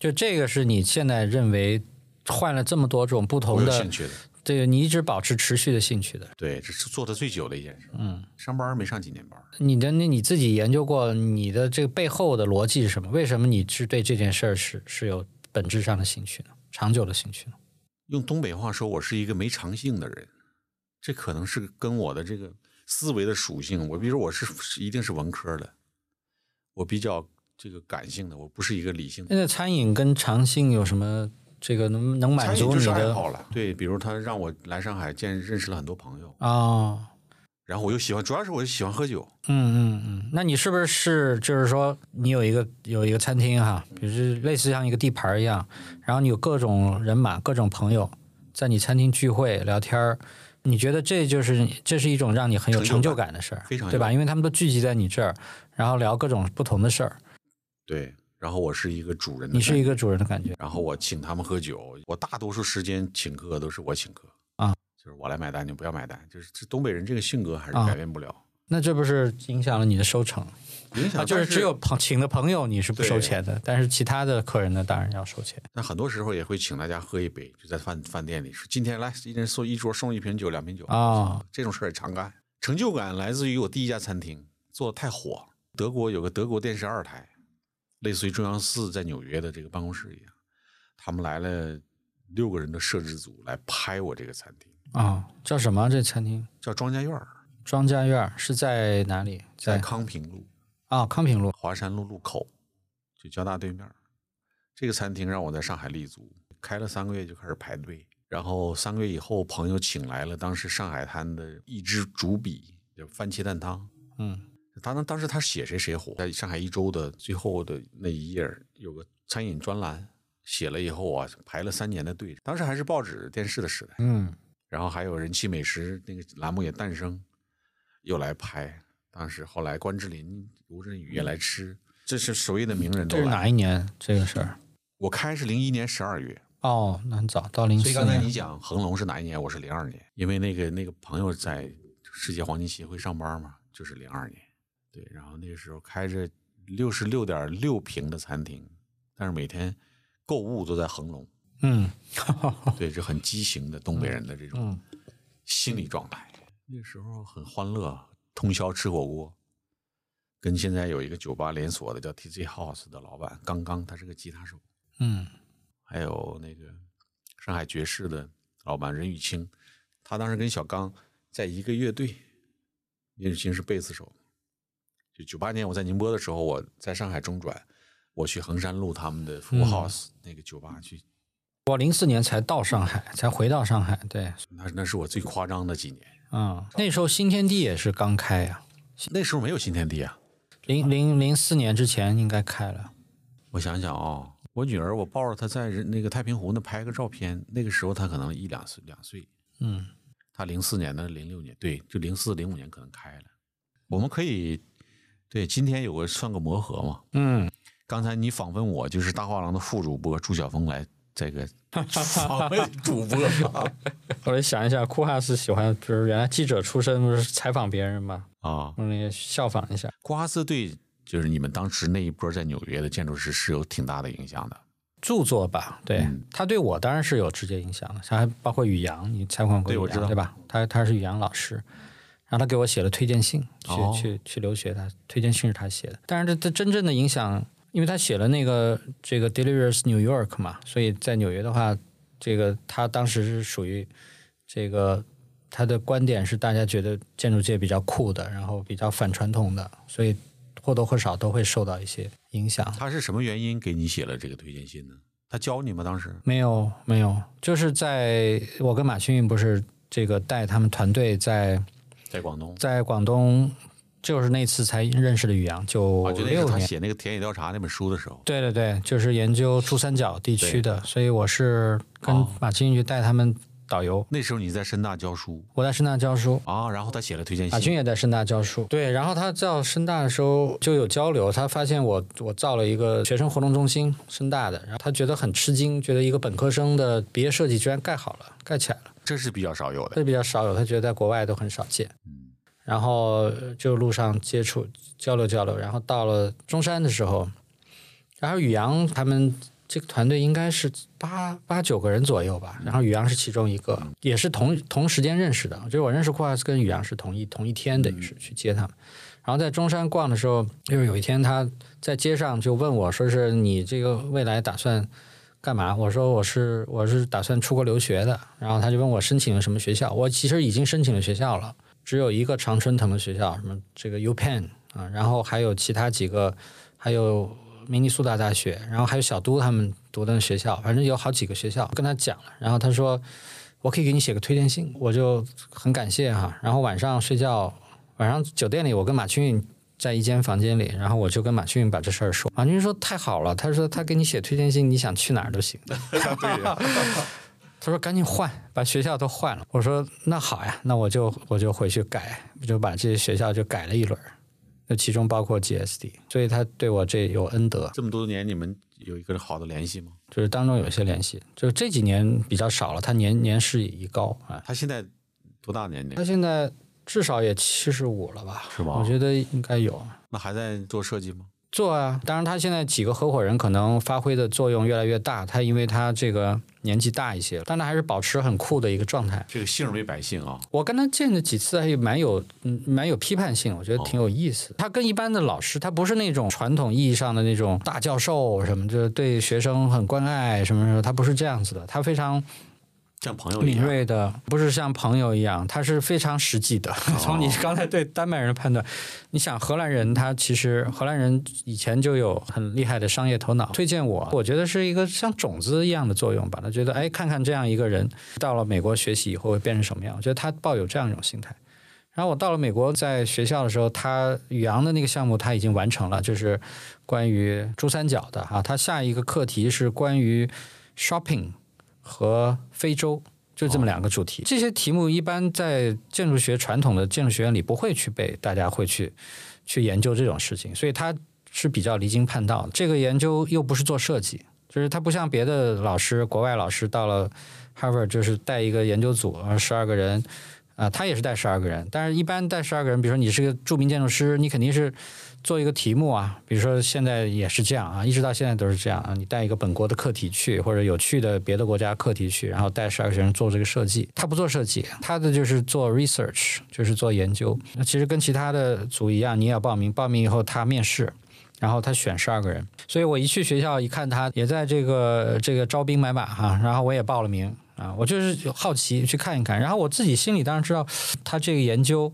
就这个是你现在认为换了这么多种不同的兴，趣的。这个你一直保持持续的兴趣的。对，这是做的最久的一件事。嗯，上班没上几年班，你的那你自己研究过你的这个背后的逻辑是什么？为什么你是对这件事儿是是有本质上的兴趣呢？长久的兴趣呢？用东北话说，我是一个没长性的人。这可能是跟我的这个思维的属性。我比如我是是一定是文科的，我比较这个感性的，我不是一个理性的。现在餐饮跟长性有什么这个能能满足你的好了，对，比如他让我来上海见认识了很多朋友，哦？然后我又喜欢，主要是我喜欢喝酒，嗯嗯嗯，那你是不是是就是说你有一个有一个餐厅哈，比如是类似像一个地盘一样，然后你有各种人马、各种朋友在你餐厅聚会聊天儿，你觉得这就是这是一种让你很有成就感的事儿，非常对吧？因为他们都聚集在你这儿，然后聊各种不同的事儿，对，然后我是一个主人的，你是一个主人的感觉。然后我请他们喝酒，我大多数时间请客都是我请客啊，就是我来买单，你不要买单，就是这东北人这个性格还是啊改变不了，那这不是影响了你的收成影响啊？就是只有朋请的朋友你是不收钱的，但是其他的客人呢，当然要收钱。那很多时候也会请大家喝一杯，就在饭饭店里说今天来一人送一桌送一瓶酒两瓶酒啊这种事儿也常干。成就感来自于我第一家餐厅做的太火，德国有个德国电视二台，类似于中央四在纽约的这个办公室一样，他们来了六个人的摄制组来拍我这个餐厅，啊，叫什么？这餐厅叫庄家院儿，庄家院儿是在哪里？在在康平路。啊康平路。华山路路口，就交大对面。这个餐厅让我在上海立足，开了三个月就开始排队，然后三个月以后，朋友请来了当时上海滩的一支主笔，叫番茄蛋汤。嗯他当当时他写谁谁火，在上海一周的最后的那一页有个餐饮专栏，写了以后啊，排了三年的队。当时还是报纸电视的时代，嗯然后还有人气美食那个栏目也诞生，又来拍。当时后来关之琳、吴镇宇也来吃，这是所谓的名人都这是。哪一年这个事儿？我开是零一年十二月，哦，那很早，到零四所以刚才你。讲恒隆是哪一年？我是零二年，因为那个那个朋友在世界黄金协会上班嘛，就是零二年。对，然后那个时候开着六十六点六平的餐厅，但是每天购物都在恒隆。嗯对，这很畸形的东北人的这种嗯心理状态。那个时候很欢乐，通宵吃火锅。跟现在有一个酒吧连锁的叫 TZ House 的老板刚刚，他是个吉他手。嗯还有那个上海爵士的老板任宇清，他当时跟小刚在一个乐队，任宇清是贝斯手。就九八年我在宁波的时候，我在上海中转，我去衡山路他们的 Full 嗯 House、那个酒吧去，我零四年才到上海，才回到上海。对，那那是我最夸张的几年。嗯，那时候新天地也是刚开呀、那时候没有新天地啊，零零零四年之前应该开了。我想想啊、我女儿我抱着她在人那个太平湖那拍个照片，那个时候她可能一两岁两岁，嗯她零四年的零六年，对，就零四零五年可能开了。我们可以对今天有个算个磨合嘛。嗯，刚才你访问我，就是大画廊的副主播朱晓峰来这个 访问主播 嘛我来想一下，库哈斯喜欢，就是原来记者出身，不是采访别人嘛，啊，我也效仿一下。库哈斯对就是你们当时那一波在纽约的建筑师是有挺大的影响的。著作吧，对、嗯他对我当然是有直接影响的，像还包括宇阳，你采访过宇阳对我知道对吧？他他是宇阳老师，然后他给我写了推荐信，去、哦去去留学他，推荐信是他写的。但是这这真正的影响，因为他写了那个这个 Delirious New York 嘛，所以在纽约的话，这个他当时是属于这个他的观点是大家觉得建筑界比较酷的，然后比较反传统的，所以或多或少都会受到一些影响。他是什么原因给你写了这个推荐信呢？他教你吗？当时没有没有，就是在我跟马青运不是这个带他们团队在在广东，在广东，就是那次才认识的宇阳，九我年。他写那个田野调查那本书的时候。对对对，就是研究珠三角地区的，所以我是跟哦马青运去带他们导游。那时候你在深大教书我在深大教书，啊，然后他写了推荐信马军，也在深大教书，对，然后他到深大的时候就有交流，他发现我我造了一个学生活动中心，深大的，然后他觉得很吃惊，觉得一个本科生的毕业设计居然盖好了，盖起来了，这是比较少有的。这比较少有，他觉得在国外都很少见。嗯，然后就路上接触交流交流，然后到了中山的时候，然后宇阳他们这个团队应该是八八九个人左右吧，然后宇阳是其中一个，也是同同时间认识的。就是我认识库尔斯跟宇阳是同一同一天，等于是去接他们。然后在中山逛的时候，就是有一天他在街上就问我说：“是你这个未来打算干嘛？”我说：“我是我是打算出国留学的。”然后他就问我申请了什么学校。我其实已经申请了学校了，只有一个常春藤的学校，什么这个 U Penn 啊，然后还有其他几个，还有。明尼苏达大学，然后还有小都他们读的学校，反正有好几个学校跟他讲了，然后他说我可以给你写个推荐信，我就很感谢哈。然后晚上睡觉，晚上酒店里我跟马清运在一间房间里，然后我就跟马俊把这事儿说，马俊说太好了，他说他给你写推荐信，你想去哪儿都行。他说赶紧换，把学校都换了。我说那好呀，那我就我就回去改，我就把这些学校就改了一轮。那其中包括 GSD，所以他对我这有恩德。这么多年，你们有一个好的联系吗？就是当中有一些联系，就是这几年比较少了。他年年事已高啊。他现在多大年龄？他现在至少也七十五了吧？是吧？我觉得应该有。那还在做设计吗？做啊，当然他现在几个合伙人可能发挥的作用越来越大。他因为他这个年纪大一些，但他还是保持很酷的一个状态。这个信为百姓啊！我跟他见了几次，还蛮有嗯蛮有批判性，我觉得挺有意思。他跟一般的老师，他不是那种传统意义上的那种大教授什么，就是对学生很关爱什么什么，他不是这样子的，他非常。像朋友敏锐的，不是像朋友一样，他是非常实际的。从你刚才对丹麦人的判断，你想荷兰人，他其实荷兰人以前就有很厉害的商业头脑。推荐我，我觉得是一个像种子一样的作用吧。他觉得，哎，看看这样一个人到了美国学习以后会变成什么样。我觉得他抱有这样一种心态。然后我到了美国，在学校的时候，他宇昂的那个项目他已经完成了，就是关于珠三角的啊。他下一个课题是关于 shopping。和非洲就这么两个主题，这些题目一般在建筑学传统的建筑学院里不会去背，大家会去去研究这种事情，所以他是比较离经叛道的。这个研究又不是做设计，就是他不像别的老师，国外老师到了 Harvard 就是带一个研究组，十二个人。啊，他也是带十二个人，但是一般带十二个人，比如说你是个著名建筑师，你肯定是做一个题目啊，比如说现在也是这样啊，一直到现在都是这样啊，你带一个本国的课题去，或者有趣的别的国家课题去，然后带十二个学生做这个设计。他不做设计，他的就是做 research，就是做研究。那其实跟其他的组一样，你也要报名，报名以后他面试，然后他选十二个人。所以我一去学校一看，他也在这个这个招兵买马哈，然后我也报了名。啊，我就是好奇去看一看，然后我自己心里当然知道，他这个研究，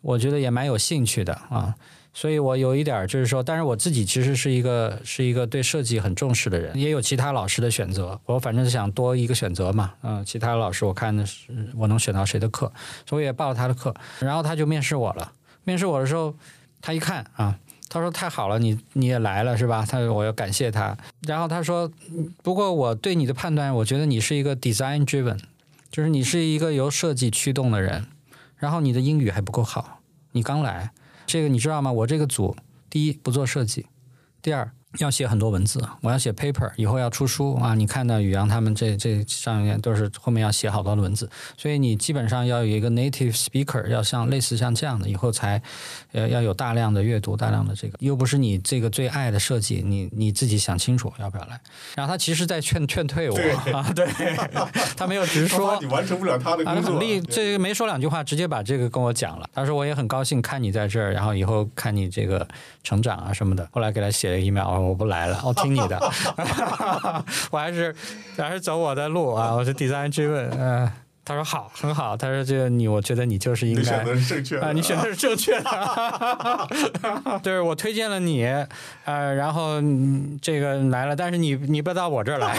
我觉得也蛮有兴趣的啊，所以我有一点就是说，但是我自己其实是一个是一个对设计很重视的人，也有其他老师的选择，我反正是想多一个选择嘛，嗯，其他老师我看的是我能选到谁的课，所以也报了他的课，然后他就面试我了，面试我的时候，他一看啊。他说太好了，你你也来了是吧？他说我要感谢他。然后他说，不过我对你的判断，我觉得你是一个 design driven，就是你是一个由设计驱动的人。然后你的英语还不够好，你刚来，这个你知道吗？我这个组第一不做设计，第二。要写很多文字，我要写 paper，以后要出书啊！你看到宇阳他们这这上面都是后面要写好多的文字，所以你基本上要有一个 native speaker，要像类似像这样的，以后才呃要有大量的阅读，大量的这个，又不是你这个最爱的设计，你你自己想清楚要不要来。然后他其实在劝劝退我啊，对，他没有直说，你完成不了他的工作，这没说两句话，直接把这个跟我讲了。他说我也很高兴看你在这儿，然后以后看你这个成长啊什么的。后来给他写了 email。我不来了，我听你的，我还是还是走我的路啊！我是第三追问，嗯，他说好，很好，他说这个你，我觉得你就是应该选择是正确的啊，你选的是正确的，就是我推荐了你，呃，然后这个来了，但是你你不到我这儿来。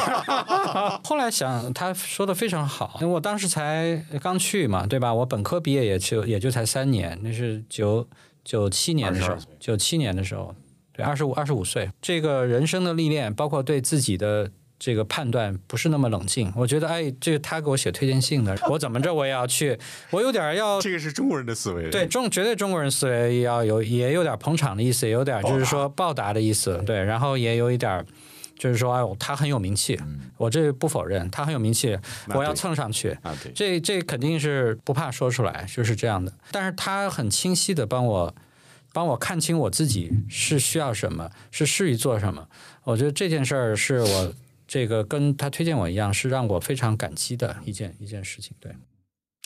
后来想，他说的非常好，因为我当时才刚去嘛，对吧？我本科毕业也就也就才三年，那是九九七年的时候，九七年的时候。对，二十五二十五岁，这个人生的历练，包括对自己的这个判断，不是那么冷静。我觉得，哎，这个他给我写推荐信的，我怎么着我也要去，我有点要。这个是中国人的思维。对，中绝对中国人思维要有，也有点捧场的意思，也有点就是说报答的意思。对，然后也有一点，就是说，哎，他很有名气，我这不否认，他很有名气，我要蹭上去。啊，对，这这肯定是不怕说出来，就是这样的。但是他很清晰的帮我。帮我看清我自己是需要什么，是适宜做什么。我觉得这件事儿是我这个跟他推荐我一样，是让我非常感激的一件一件事情。对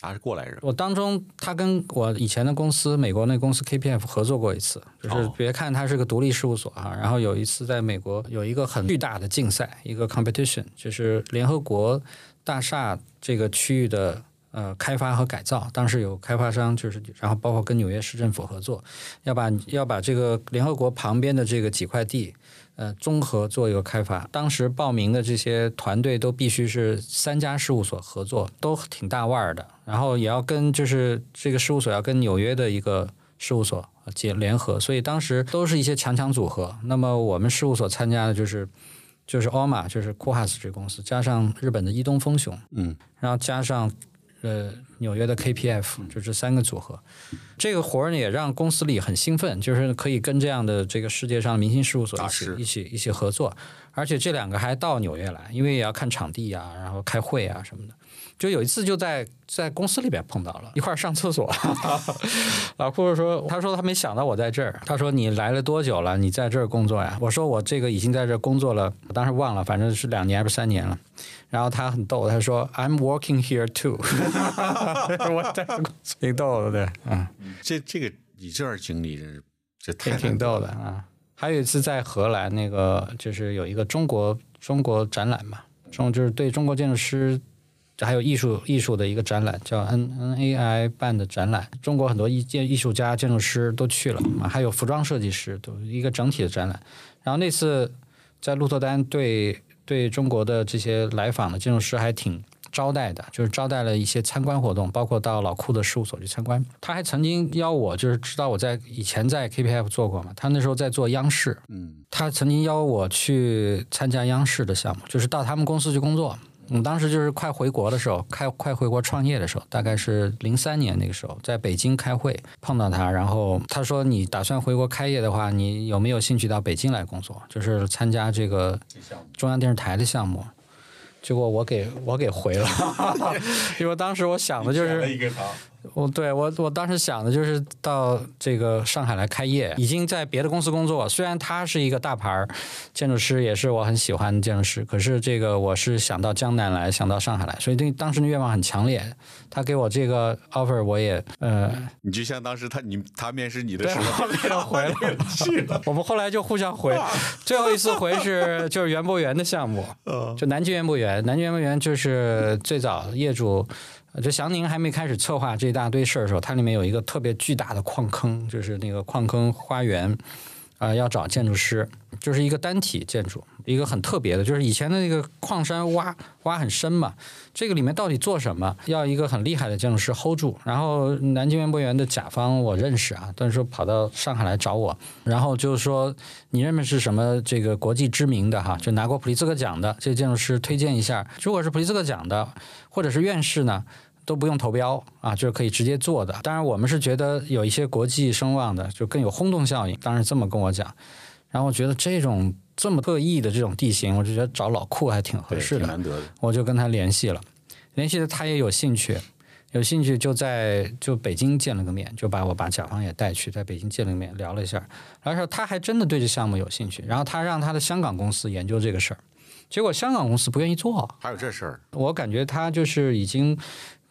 他是过来人，我当中，他跟我以前的公司美国那公司 KPF 合作过一次，就是哦别看他是个独立事务所啊，然后有一次在美国有一个很巨大的竞赛，一个 competition，就是联合国大厦这个区域的。呃，开发和改造，当时有开发商，就是然后包括跟纽约市政府合作，要把要把这个联合国旁边的这个几块地，呃，综合做一个开发。当时报名的这些团队都必须是三家事务所合作，都挺大腕儿的。然后也要跟就是这个事务所要跟纽约的一个事务所结联合，所以当时都是一些强强组合。那么我们事务所参加的就是就是 OMA，就是库哈斯这个公司，加上日本的伊东丰雄，嗯，然后加上呃纽约的 KPF，就这三个组合。这个活儿呢也让公司里很兴奋，就是可以跟这样的这个世界上的明星事务所一起一起一起合作，而且这两个还到纽约来，因为也要看场地啊，然后开会啊什么的。就有一次就在在公司里边碰到了，一块儿上厕所。老库说：“他说他没想到我在这儿。他说你来了多久了？你在这儿工作呀？”我说：“我这个已经在这儿工作了，我当时忘了，反正是两年还是三年了。”然后他很逗，他说：“I'm working here too。”我在公司挺逗的，对，嗯。这这个你这段经历真是这太挺挺逗的啊。还有一次在荷兰，那个就是有一个中国中国展览嘛，中就是对中国建筑师还有艺术艺术的一个展览，叫 N N A I 办的展览，中国很多艺建艺术家、建筑师都去了，还有服装设计师，都一个整体的展览。然后那次在鹿特丹对对中国的这些来访的建筑师还挺招待的，就是招待了一些参观活动，包括到老库的事务所去参观。他还曾经邀我，就是知道我在以前在 KPF 做过嘛，他那时候在做央视，嗯，他曾经邀我去参加央视的项目，就是到他们公司去工作。我当时就是快回国的时候，开快回国创业的时候，大概是零三年那个时候，在北京开会碰到他，然后他说：“你打算回国开业的话，你有没有兴趣到北京来工作？就是参加这个中央电视台的项目。”结果我给我给回了，因为当时我想的就是，我对我我当时想的就是到这个上海来开业，已经在别的公司工作。虽然他是一个大牌儿建筑师，也是我很喜欢的建筑师，可是这个我是想到江南来，想到上海来，所以对当时的愿望很强烈。他给我这个 offer，我也呃，你就像当时他你他面试你的，时候回了，去了。我们后来就互相回，最后一次回是就是园博园的项目，就南京园博园。南京园博园就是最早业主。就祥宁还没开始策划这一大堆事儿的时候，它里面有一个特别巨大的矿坑，就是那个矿坑花园，啊、要找建筑师，就是一个单体建筑，一个很特别的，就是以前的那个矿山挖挖很深嘛，这个里面到底做什么？要一个很厉害的建筑师 hold 住。然后南京园博园的甲方我认识啊，但是说跑到上海来找我，然后就是说你认识什么这个国际知名的哈，就拿过普利兹克奖的这个建筑师推荐一下。如果是普利兹克奖的或者是院士呢？都不用投标啊，就是可以直接做的。当然，我们是觉得有一些国际声望的，就更有轰动效应。当然这么跟我讲，然后我觉得这种这么特异的这种地形，我就觉得找老库还挺合，适的。挺难得的。我就跟他联系了，联系的他也有兴趣，有兴趣就在就北京见了个面，就把我把甲方也带去，在北京见了个面聊了一下，然后他还真的对这项目有兴趣，然后他让他的香港公司研究这个事儿，结果香港公司不愿意做，还有这事儿我感觉他就是已经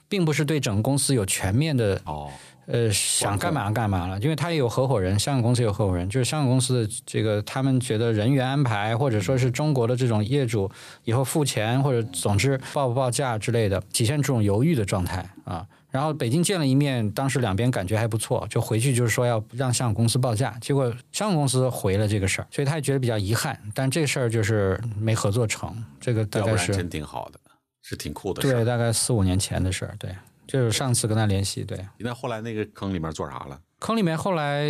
并不是对整个公司有全面的哦，呃，想干嘛干嘛了，因为他也有合伙人，香港公司有合伙人，就是香港公司的这个，他们觉得人员安排，或者说是中国的这种业主以后付钱，或者总之报不报价之类的，体现这种犹豫的状态啊。然后北京见了一面，当时两边感觉还不错，就回去就是说要让香港公司报价，结果香港公司回了这个事儿，所以他也觉得比较遗憾，但这事儿就是没合作成，这个大概是真挺好的，是挺酷的事对，大概四五年前的事儿，对，就是上次跟他联系，对。那后来那个坑里面做啥了？坑里面后来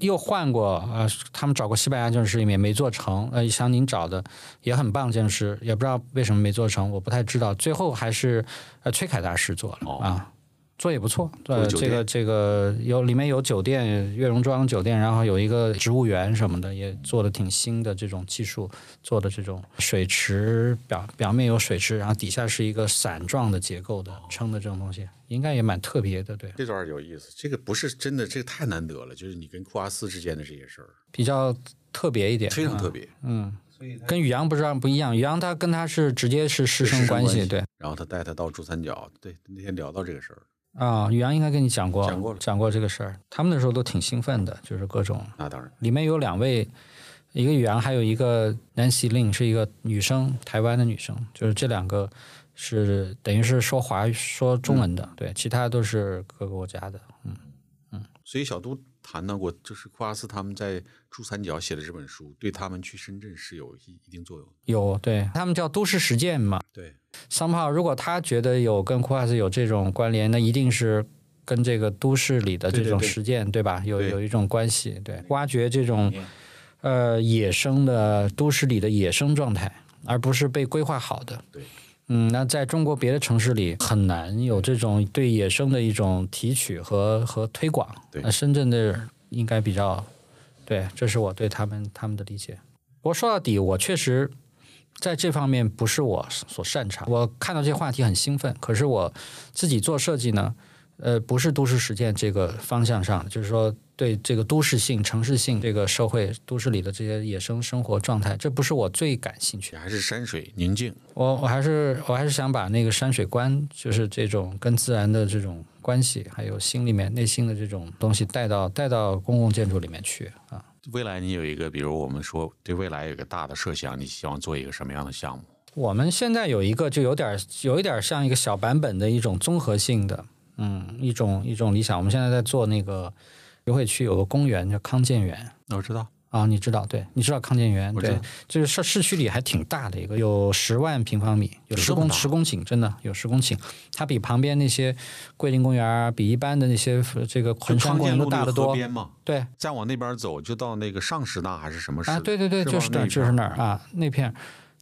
又换过，呃，他们找过西班牙建筑师，里面没做成。呃，像您找的也很棒，建筑师也不知道为什么没做成，我不太知道。最后还是呃崔凯大师做了、哦啊，做也不错。做呃，这个这个有里面有酒店，悦榕庄酒店，然后有一个植物园什么的，也做的挺新的这种技术做的这种水池表表面有水池，然后底下是一个伞状的结构的撑的这种东西，应该也蛮特别的，对。这段有意思，这个不是真的，这个太难得了。就是你跟库阿斯之间的这些事儿，比较特别一点，啊非常特别。嗯，跟宇阳不知道不一样，宇阳他跟他是直接是师生关系，对然后他带他到珠三角，对，那天聊到这个事儿，啊，宇阳应该跟你讲过，讲过了。讲过这个事儿，他们那时候都挺兴奋的，就是各种那当然，里面有两位，一个宇阳，还有一个 Nancy Lin 是一个女生，台湾的女生，就是这两个是等于是说华语说中文的，对，其他都是各个国家的，嗯。所以小杜谈到过，就是库阿斯他们在珠三角写的这本书，对他们去深圳是有一一定作用的。有，对他们叫都市实践嘛。对，somehow 如果他觉得有跟库瓦斯有这种关联，那一定是跟这个都市里的这种实践，对吧？有有一种关系，对，挖掘这种呃野生的都市里的野生状态，而不是被规划好的。对。嗯，那在中国别的城市里很难有这种对野生的一种提取和和推广。对那深圳的应该比较，对，这是我对他们他们的理解。不过说到底，我确实在这方面不是我所擅长。我看到这些话题很兴奋，可是我自己做设计呢，呃，不是都市实践这个方向上，就是说对这个都市性、城市性这个社会都市里的这些野生生活状态，这不是我最感兴趣的。还是山水宁静。我我还是我还是想把那个山水观，就是这种跟自然的这种关系，还有心里面内心的这种东西带到带到公共建筑里面去啊。未来你有一个，比如我们说对未来有一个大的设想，你希望做一个什么样的项目？我们现在有一个就有点有一点像一个小版本的一种综合性的，嗯，一种一种理想。我们现在在做那个徐汇区有个公园叫康健园我知道，啊，你知道对，你知道康健园对就是市市区里还挺大的一个，有十万平方米，有十公十公顷，真的有十公顷。它比旁边那些桂林公园啊，比一般的那些呃这个就昆山公园都大得多。边，对再往那边走就到那个上师大还是什么市啊，对对对，是就是那儿，就是那儿啊，那片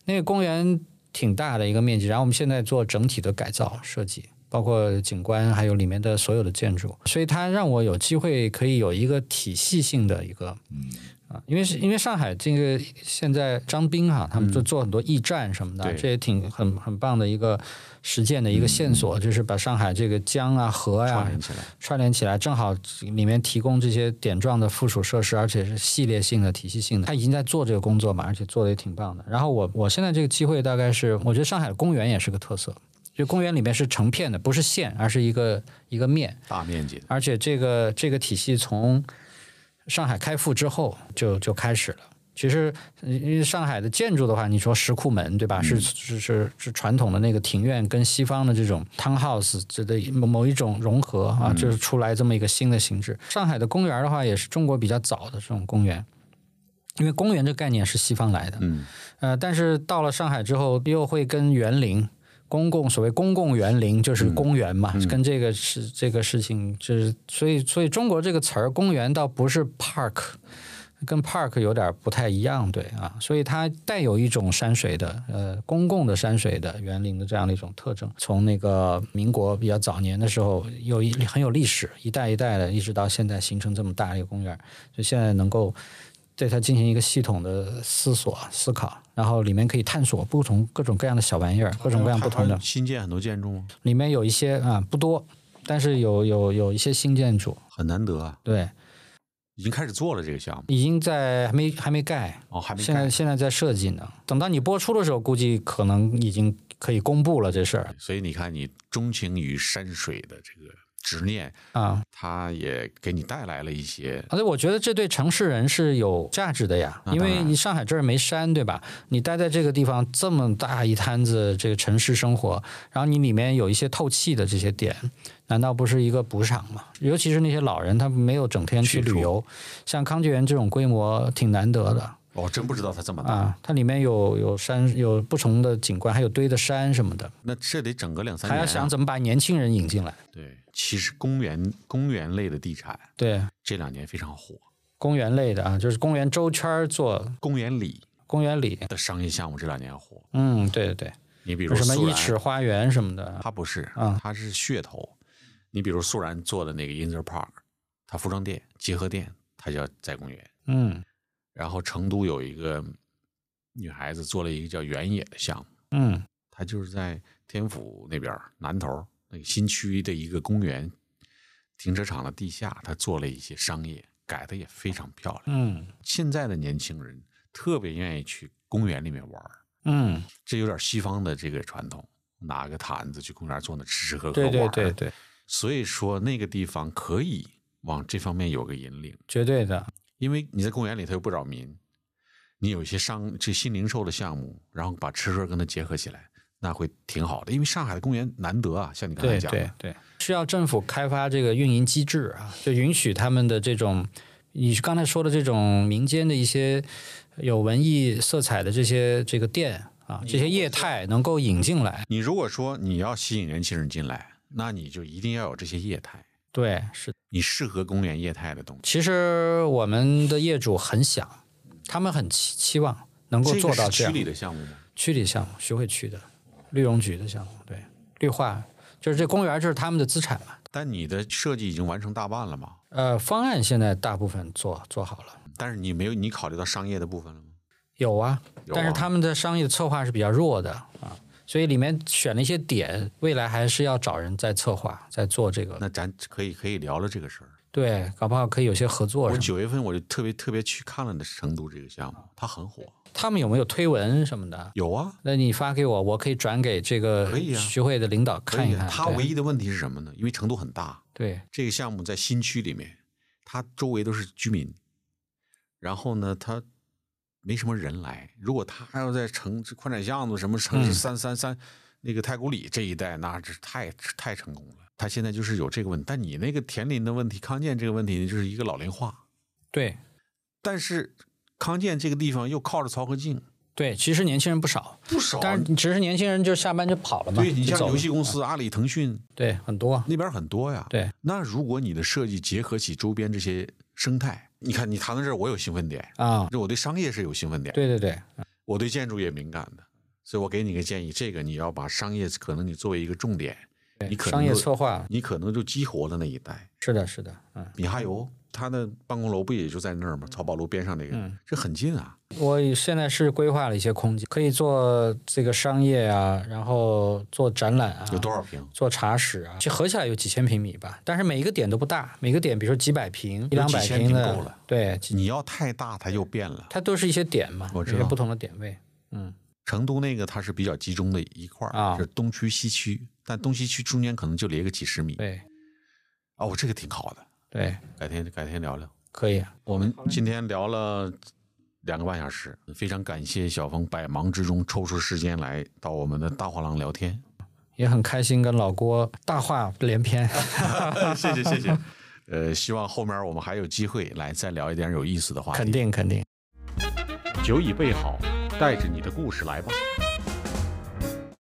那个公园挺大的一个面积，然后我们现在做整体的改造设计。包括景观，还有里面的所有的建筑，所以它让我有机会可以有一个体系性的一个，啊，因为是因为上海这个现在张斌哈、他们就做很多驿站什么的，对这也挺很很棒的一个实践的一个线索，就是把上海这个江啊、河呀、串联起来。串联起来，正好里面提供这些点状的附属设施，而且是系列性的、体系性的。他已经在做这个工作嘛，而且做的也挺棒的。然后我我现在这个机会大概是，我觉得上海的公园也是个特色，就公园里面是成片的，不是线，而是一个一个面，大面积的，而且这个这个体系从上海开埠之后就就开始了。其实，因为上海的建筑的话，你说石库门对吧？是是是是传统的那个庭院跟西方的这种 townhouse 这的某某一种融合啊，就是出来这么一个新的形制。上海的公园的话，也是中国比较早的这种公园，因为公园这个概念是西方来的。嗯，呃，但是到了上海之后，又会跟园林、公共所谓公共园林就是公园嘛，跟这个是这个事情，就是所以所以中国这个词儿“公园”倒不是 park。跟 park 有点不太一样，对啊，所以它带有一种山水的，呃，公共的山水的园林的这样的一种特征。从那个民国比较早年的时候，有一很有历史，一代一代的，一直到现在形成这么大的一个公园，就现在能够对它进行一个系统的思索、思考，然后里面可以探索不同各种各样的小玩意儿，各种各样不同的。新建很多建筑吗？里面有一些啊不多，但是有有有一些新建筑，很难得啊，对，已经开始做了这个项目。已经在还没还没盖，哦，还没现在，现在在设计呢。等到你播出的时候，估计可能已经可以公布了这事儿。所以你看，你钟情于山水的这个执念，啊。它也给你带来了一些而且我觉得这对城市人是有价值的呀，因为你上海这儿没山，对吧？你待在这个地方这么大一摊子这个城市生活，然后你里面有一些透气的这些点，难道不是一个补偿吗？尤其是那些老人，他没有整天去旅游，像康健园这种规模挺难得的。我真不知道它这么大。啊，它里面有有山，有不同的景观，还有堆的山什么的，那这得整个两三年、啊。还要想怎么把年轻人引进来。对，其实公园公园类的地产对，这两年非常火，公园类的啊，就是公园周圈做公园里公园里，的商业项目这两年火。嗯，对对对，你比如有什么一尺花园什么的，它不是，啊它是噱头。你比如素然做的那个 Inter Park，它服装店、集合店，它叫在公园。嗯然后成都有一个女孩子做了一个叫原野的项目，嗯她就是在天府那边南头那个新区的一个公园停车场的地下，他做了一些商业，改的也非常漂亮。嗯。现在的年轻人特别愿意去公园里面玩儿，嗯，这有点西方的这个传统，拿个毯子去公园坐那吃吃喝喝对对对对，所以说那个地方可以往这方面有个引领，绝对的，因为你在公园里头又不扰民，你有一些商这新零售的项目，然后把吃喝跟它结合起来，那会挺好的。因为上海的公园难得啊，像你刚才讲的，对对，需要政府开发这个运营机制啊，就允许他们的这种，你刚才说的这种民间的一些有文艺色彩的这些这个店啊，这些业态能够引进来。你如果说你要吸引年轻人进来，那你就一定要有这些业态，对，是。你适合公园业态的东西。其实我们的业主很想，他们很期期望能够做到这样。个区里的项目吗？区里项目，徐汇区的绿容局的项目，对，绿化就是这公园就是他们的资产嘛。但你的设计已经完成大半了嘛？呃，方案现在大部分做做好了，但是你没有你考虑到商业的部分了吗？有啊，有啊但是他们的商业策划是比较弱的啊，所以里面选了一些点，未来还是要找人在策划，在做这个。那咱可以可以聊聊这个事儿。对，搞不好可以有些合作我。九月份我就特别特别去看了那成都这个项目，它很火。他们有没有推文什么的？有啊，那你发给我，我可以转给这个可以啊徐汇的领导。看一看。他对唯一的问题是什么呢？因为成都很大，对这个项目在新区里面，它周围都是居民，然后呢，它没什么人来。如果他还要在城宽窄巷子什么城市嗯三三三那个太古里这一带，那是太太成功了。他现在就是有这个问题，但你那个田林的问题、康健这个问题，就是一个老龄化。对但是康健这个地方又靠着漕河泾，对，其实年轻人不少，不少。但是只是年轻人就下班就跑了嘛。对你像游戏公司阿里、腾讯对很多，那边很多呀。对那如果你的设计结合起周边这些生态，你看你谈到这儿，我有兴奋点，啊，就我对商业是有兴奋点，对对对，我对建筑也敏感的，所以我给你个建议，这个你要把商业可能你作为一个重点，你可能商业策划你可能就激活了那一带。是的，是的，嗯，米哈游他的办公楼不也就在那儿吗？漕宝路边上那个，嗯这很近啊。我现在是规划了一些空间，可以做这个商业啊，然后做展览啊，有多少平？做茶室啊，这合起来有几千平米吧，但是每一个点都不大，每个点比如说几百平、一两百平的，够了对，你要太大，它又变了。它都是一些点嘛，我知道有不同的点位，嗯，成都那个它是比较集中的一块儿啊是东区、西区，但东西区中间可能就离个几十米。对哦，这个挺好的，对，改天改天聊聊。可以啊，我们今天聊了两个半小时，非常感谢小峰百忙之中抽出时间来到我们的大画廊聊天，也很开心跟老郭大话连篇，谢 谢谢谢。呃，希望后面我们还有机会来再聊一点有意思的话题。肯定肯定。酒已备好，带着你的故事来吧。